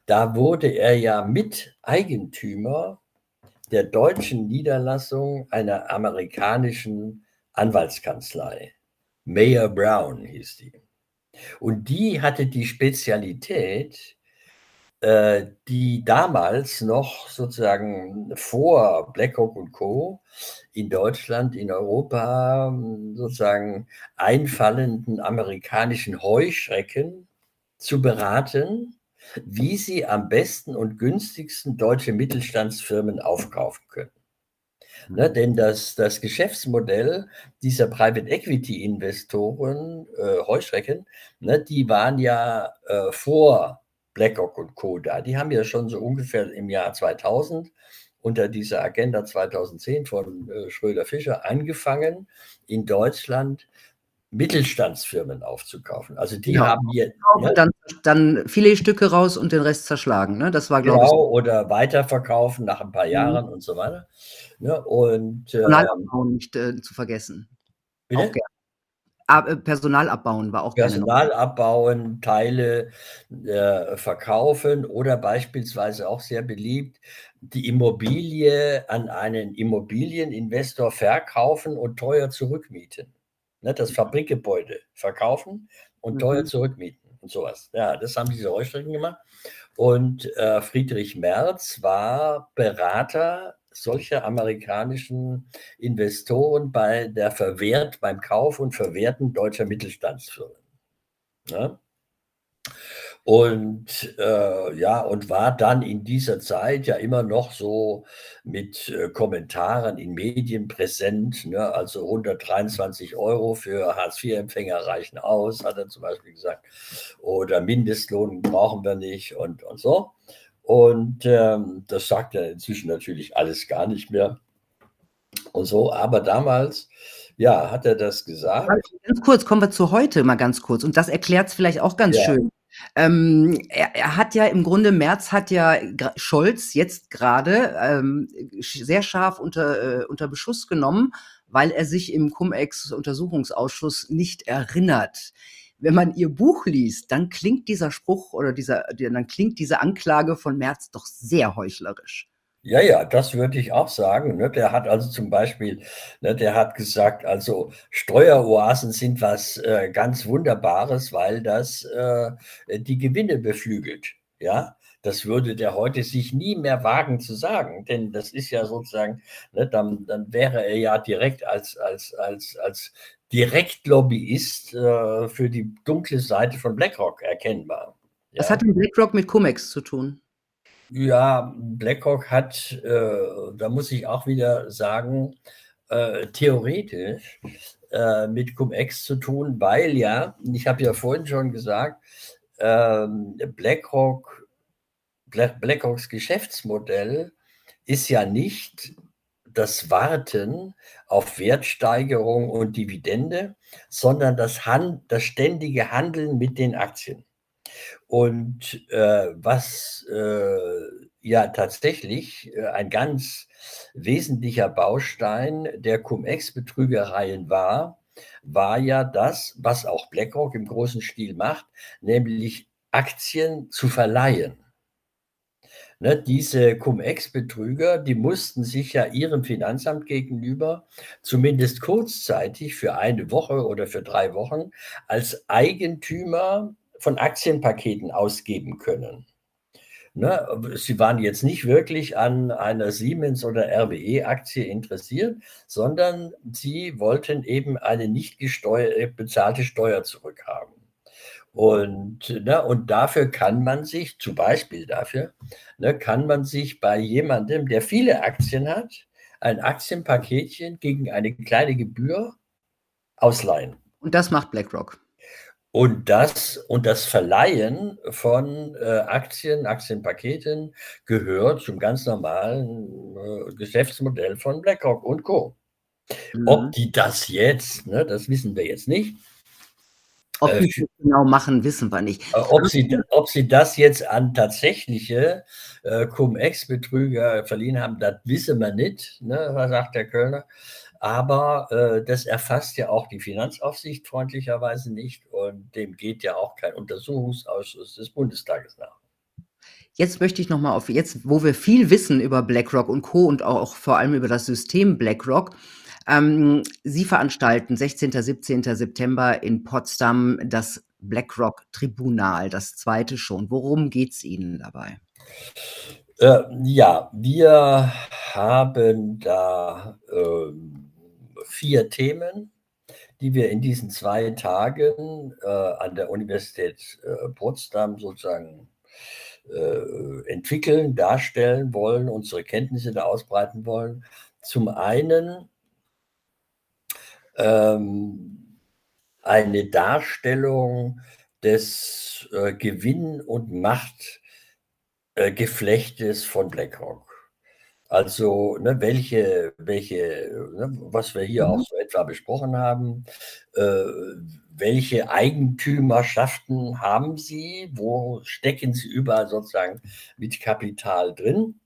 da wurde er ja Miteigentümer der deutschen Niederlassung einer amerikanischen Anwaltskanzlei. Mayor Brown hieß die. Und die hatte die Spezialität, die damals noch sozusagen vor BlackRock und Co. in Deutschland, in Europa sozusagen einfallenden amerikanischen Heuschrecken zu beraten, wie sie am besten und günstigsten deutsche Mittelstandsfirmen aufkaufen können. Ne, denn das, das Geschäftsmodell dieser Private Equity Investoren, äh, Heuschrecken, ne, die waren ja äh, vor BlackRock und Co. da. Die haben ja schon so ungefähr im Jahr 2000 unter dieser Agenda 2010 von äh, Schröder-Fischer angefangen, in Deutschland Mittelstandsfirmen aufzukaufen. Also die ja, haben hier. Ja, dann, dann viele Stücke raus und den Rest zerschlagen. Ne? Das war, glaube genau, ich. Oder weiterverkaufen nach ein paar mhm. Jahren mhm. und so weiter. Ne? Und, äh, nicht äh, zu vergessen. Bitte? Äh, Personal abbauen war auch Personal abbauen, Teile äh, verkaufen oder beispielsweise auch sehr beliebt, die Immobilie an einen Immobilieninvestor verkaufen und teuer zurückmieten. Ne, das Fabrikgebäude verkaufen und teuer mhm. zurückmieten und sowas. Ja, das haben diese Heuschrecken gemacht. Und äh, Friedrich Merz war Berater solcher amerikanischen Investoren bei der Verwehrt, beim Kauf und Verwerten deutscher Mittelstandsfirmen. Ne? Und äh, ja, und war dann in dieser Zeit ja immer noch so mit äh, Kommentaren in Medien präsent. Ne? Also 123 Euro für Hartz-IV-Empfänger reichen aus, hat er zum Beispiel gesagt. Oder Mindestlohn brauchen wir nicht und, und so. Und ähm, das sagt er inzwischen natürlich alles gar nicht mehr. Und so, aber damals, ja, hat er das gesagt. Ganz kurz, kommen wir zu heute mal ganz kurz. Und das erklärt es vielleicht auch ganz ja. schön. Ähm, er, er, hat ja im Grunde, März hat ja Scholz jetzt gerade ähm, sehr scharf unter, äh, unter Beschuss genommen, weil er sich im Cum-Ex-Untersuchungsausschuss nicht erinnert wenn man ihr Buch liest, dann klingt dieser Spruch oder dieser, dann klingt diese Anklage von Merz doch sehr heuchlerisch. Ja, ja, das würde ich auch sagen. Ne? Der hat also zum Beispiel, ne, der hat gesagt, also Steueroasen sind was äh, ganz Wunderbares, weil das äh, die Gewinne beflügelt. Ja, das würde der heute sich nie mehr wagen zu sagen, denn das ist ja sozusagen, ne, dann, dann wäre er ja direkt als, als, als, als Direktlobbyist äh, für die dunkle Seite von BlackRock erkennbar. Ja. Was hat denn BlackRock mit Cumex zu tun? Ja, BlackRock hat, äh, da muss ich auch wieder sagen, äh, theoretisch äh, mit Cum-Ex zu tun, weil ja, ich habe ja vorhin schon gesagt, ähm, BlackRock, BlackRocks Geschäftsmodell ist ja nicht das Warten auf Wertsteigerung und Dividende, sondern das, Hand, das ständige Handeln mit den Aktien. Und äh, was äh, ja tatsächlich äh, ein ganz wesentlicher Baustein der Cum-Ex-Betrügereien war, war ja das, was auch BlackRock im großen Stil macht, nämlich Aktien zu verleihen. Ne, diese Cum-Ex-Betrüger, die mussten sich ja ihrem Finanzamt gegenüber zumindest kurzzeitig für eine Woche oder für drei Wochen als Eigentümer von Aktienpaketen ausgeben können. Ne, sie waren jetzt nicht wirklich an einer Siemens- oder RWE-Aktie interessiert, sondern sie wollten eben eine nicht bezahlte Steuer zurückhaben. Und, ne, und dafür kann man sich, zum Beispiel dafür, ne, kann man sich bei jemandem, der viele Aktien hat, ein Aktienpaketchen gegen eine kleine Gebühr ausleihen. Und das macht BlackRock. Und das, und das Verleihen von äh, Aktien, Aktienpaketen gehört zum ganz normalen äh, Geschäftsmodell von BlackRock und Co. Mhm. Ob die das jetzt, ne, das wissen wir jetzt nicht, ob äh, die das genau machen, wissen wir nicht. Äh, ob sie, ob sie das jetzt an tatsächliche äh, Cum-Ex-Betrüger verliehen haben, das wissen wir nicht, ne, sagt der Kölner. Aber äh, das erfasst ja auch die Finanzaufsicht freundlicherweise nicht und dem geht ja auch kein Untersuchungsausschuss des Bundestages nach. Jetzt möchte ich nochmal auf, jetzt, wo wir viel wissen über BlackRock und Co. und auch vor allem über das System BlackRock, ähm, Sie veranstalten 16. 17. September in Potsdam das BlackRock Tribunal, das zweite schon. Worum geht es Ihnen dabei? Äh, ja, wir haben da äh, vier Themen, die wir in diesen zwei Tagen äh, an der Universität äh, Potsdam sozusagen äh, entwickeln, darstellen wollen, unsere Kenntnisse da ausbreiten wollen. Zum einen ähm, eine Darstellung des äh, Gewinn- und Machtgeflechtes äh, von BlackRock. Also, ne, welche, welche, ne, was wir hier mhm. auch so etwa besprochen haben, äh, welche Eigentümerschaften haben Sie, wo stecken Sie überall sozusagen mit Kapital drin?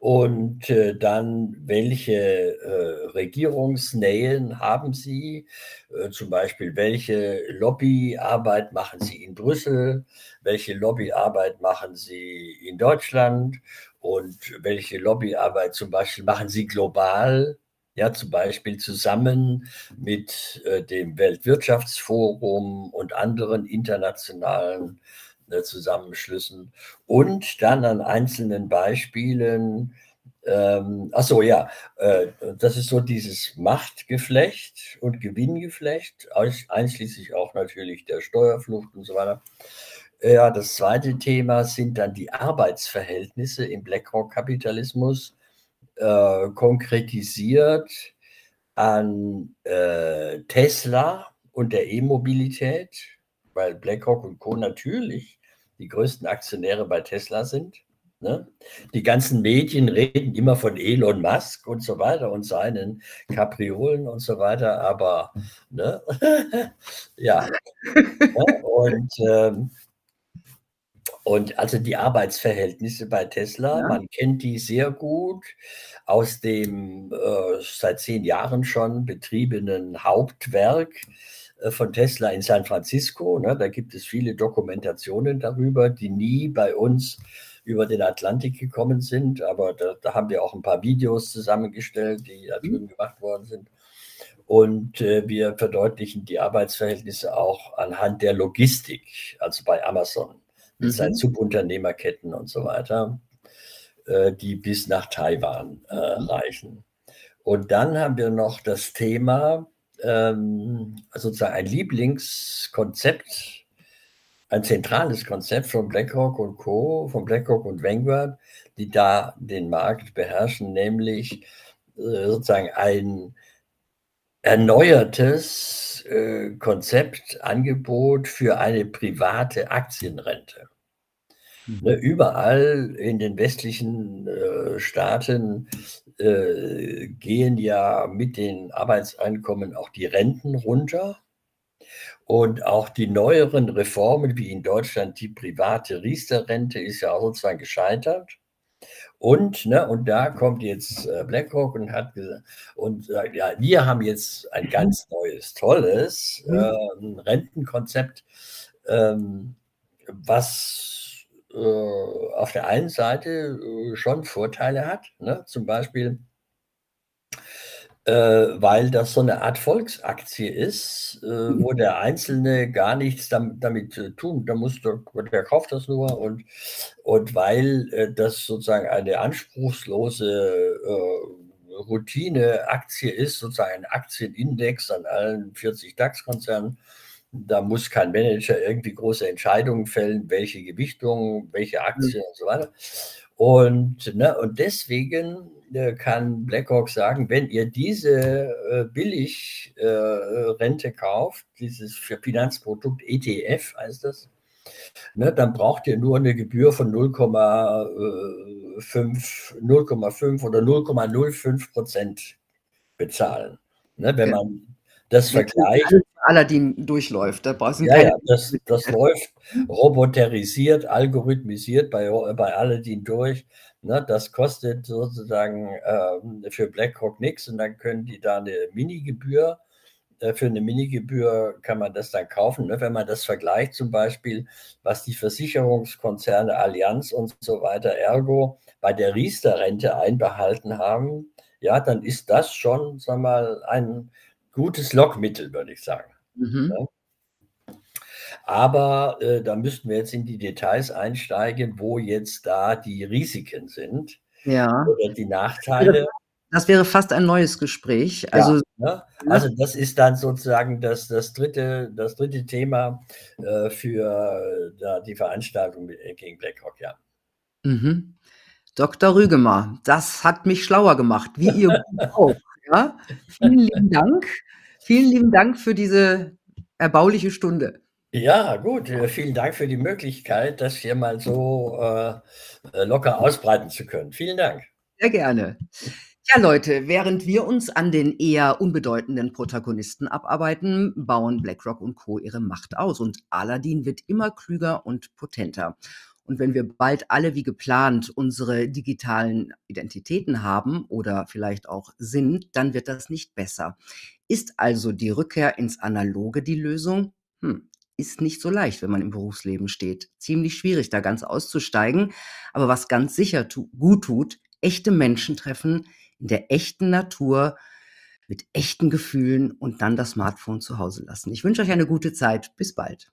Und äh, dann, welche äh, Regierungsnähen haben Sie? Äh, zum Beispiel, welche Lobbyarbeit machen Sie in Brüssel? Welche Lobbyarbeit machen Sie in Deutschland? Und welche Lobbyarbeit zum Beispiel machen Sie global? Ja, zum Beispiel zusammen mit äh, dem Weltwirtschaftsforum und anderen internationalen äh, Zusammenschlüssen und dann an einzelnen Beispielen, ähm, achso, ja, äh, das ist so dieses Machtgeflecht und Gewinngeflecht, einschließlich auch natürlich der Steuerflucht und so weiter. Ja, das zweite Thema sind dann die Arbeitsverhältnisse im BlackRock-Kapitalismus, äh, konkretisiert an äh, Tesla und der E-Mobilität, weil BlackRock und Co. natürlich die größten Aktionäre bei Tesla sind. Ne? Die ganzen Medien reden immer von Elon Musk und so weiter und seinen Kapriolen und so weiter, aber ne? ja. Ne? und, ähm, und also die Arbeitsverhältnisse bei Tesla, ja. man kennt die sehr gut aus dem äh, seit zehn Jahren schon betriebenen Hauptwerk von Tesla in San Francisco. Ne? Da gibt es viele Dokumentationen darüber, die nie bei uns über den Atlantik gekommen sind. Aber da, da haben wir auch ein paar Videos zusammengestellt, die da drüben gemacht worden sind. Und äh, wir verdeutlichen die Arbeitsverhältnisse auch anhand der Logistik, also bei Amazon, mit mhm. seinen Subunternehmerketten und so weiter, äh, die bis nach Taiwan äh, reichen. Und dann haben wir noch das Thema, ähm, sozusagen ein Lieblingskonzept, ein zentrales Konzept von BlackRock und Co., von BlackRock und Vanguard, die da den Markt beherrschen, nämlich äh, sozusagen ein erneuertes äh, Konzept, Angebot für eine private Aktienrente. Ne, mhm. überall in den westlichen äh, Staaten äh, gehen ja mit den Arbeitseinkommen auch die Renten runter. Und auch die neueren Reformen, wie in Deutschland die private Riester-Rente, ist ja auch sozusagen gescheitert. Und, ne, und da kommt jetzt äh, BlackRock und hat gesagt, und sagt, ja, wir haben jetzt ein mhm. ganz neues, tolles äh, Rentenkonzept, ähm, was äh, auf der einen Seite äh, schon Vorteile hat, ne? zum Beispiel, äh, weil das so eine Art Volksaktie ist, äh, wo der Einzelne gar nichts damit, damit tun, da muss der, der kauft das nur und, und weil das sozusagen eine anspruchslose Routine-Aktie ist, sozusagen ein Aktienindex an allen 40 DAX-Konzernen, da muss kein Manager irgendwie große Entscheidungen fällen, welche Gewichtung, welche Aktien mhm. und so weiter. Und, ne, und deswegen äh, kann BlackRock sagen, wenn ihr diese äh, Billigrente äh, kauft, dieses für Finanzprodukt ETF heißt das, ne, dann braucht ihr nur eine Gebühr von 0,5 0,5 oder 0,05 Prozent bezahlen. Ne, wenn man das vergleicht. Aladdin durchläuft. Da brauchst du ja, ja, das, das läuft roboterisiert, algorithmisiert bei, bei Aladdin durch. Ne, das kostet sozusagen äh, für BlackRock nichts und dann können die da eine Minigebühr, äh, für eine Minigebühr kann man das dann kaufen. Ne? Wenn man das vergleicht zum Beispiel, was die Versicherungskonzerne Allianz und so weiter, Ergo, bei der Riester-Rente einbehalten haben, ja, dann ist das schon, sag mal, ein gutes Lockmittel, würde ich sagen. Mhm. Ja. Aber äh, da müssten wir jetzt in die Details einsteigen, wo jetzt da die Risiken sind ja. oder die Nachteile. Das wäre fast ein neues Gespräch. Also, ja, ne? also das ist dann sozusagen das, das, dritte, das dritte Thema äh, für äh, die Veranstaltung gegen BlackRock, ja. Mhm. Dr. Rügemer, das hat mich schlauer gemacht, wie ihr auch. Ja? Vielen lieben Dank. Vielen lieben Dank für diese erbauliche Stunde. Ja, gut. Äh, vielen Dank für die Möglichkeit, das hier mal so äh, äh, locker ausbreiten zu können. Vielen Dank. Sehr gerne. Ja, Leute, während wir uns an den eher unbedeutenden Protagonisten abarbeiten, bauen BlackRock und Co. ihre Macht aus und Aladdin wird immer klüger und potenter. Und wenn wir bald alle wie geplant unsere digitalen Identitäten haben oder vielleicht auch sind, dann wird das nicht besser. Ist also die Rückkehr ins Analoge die Lösung? Hm, ist nicht so leicht, wenn man im Berufsleben steht. Ziemlich schwierig, da ganz auszusteigen. Aber was ganz sicher tu gut tut, echte Menschen treffen in der echten Natur mit echten Gefühlen und dann das Smartphone zu Hause lassen. Ich wünsche euch eine gute Zeit. Bis bald.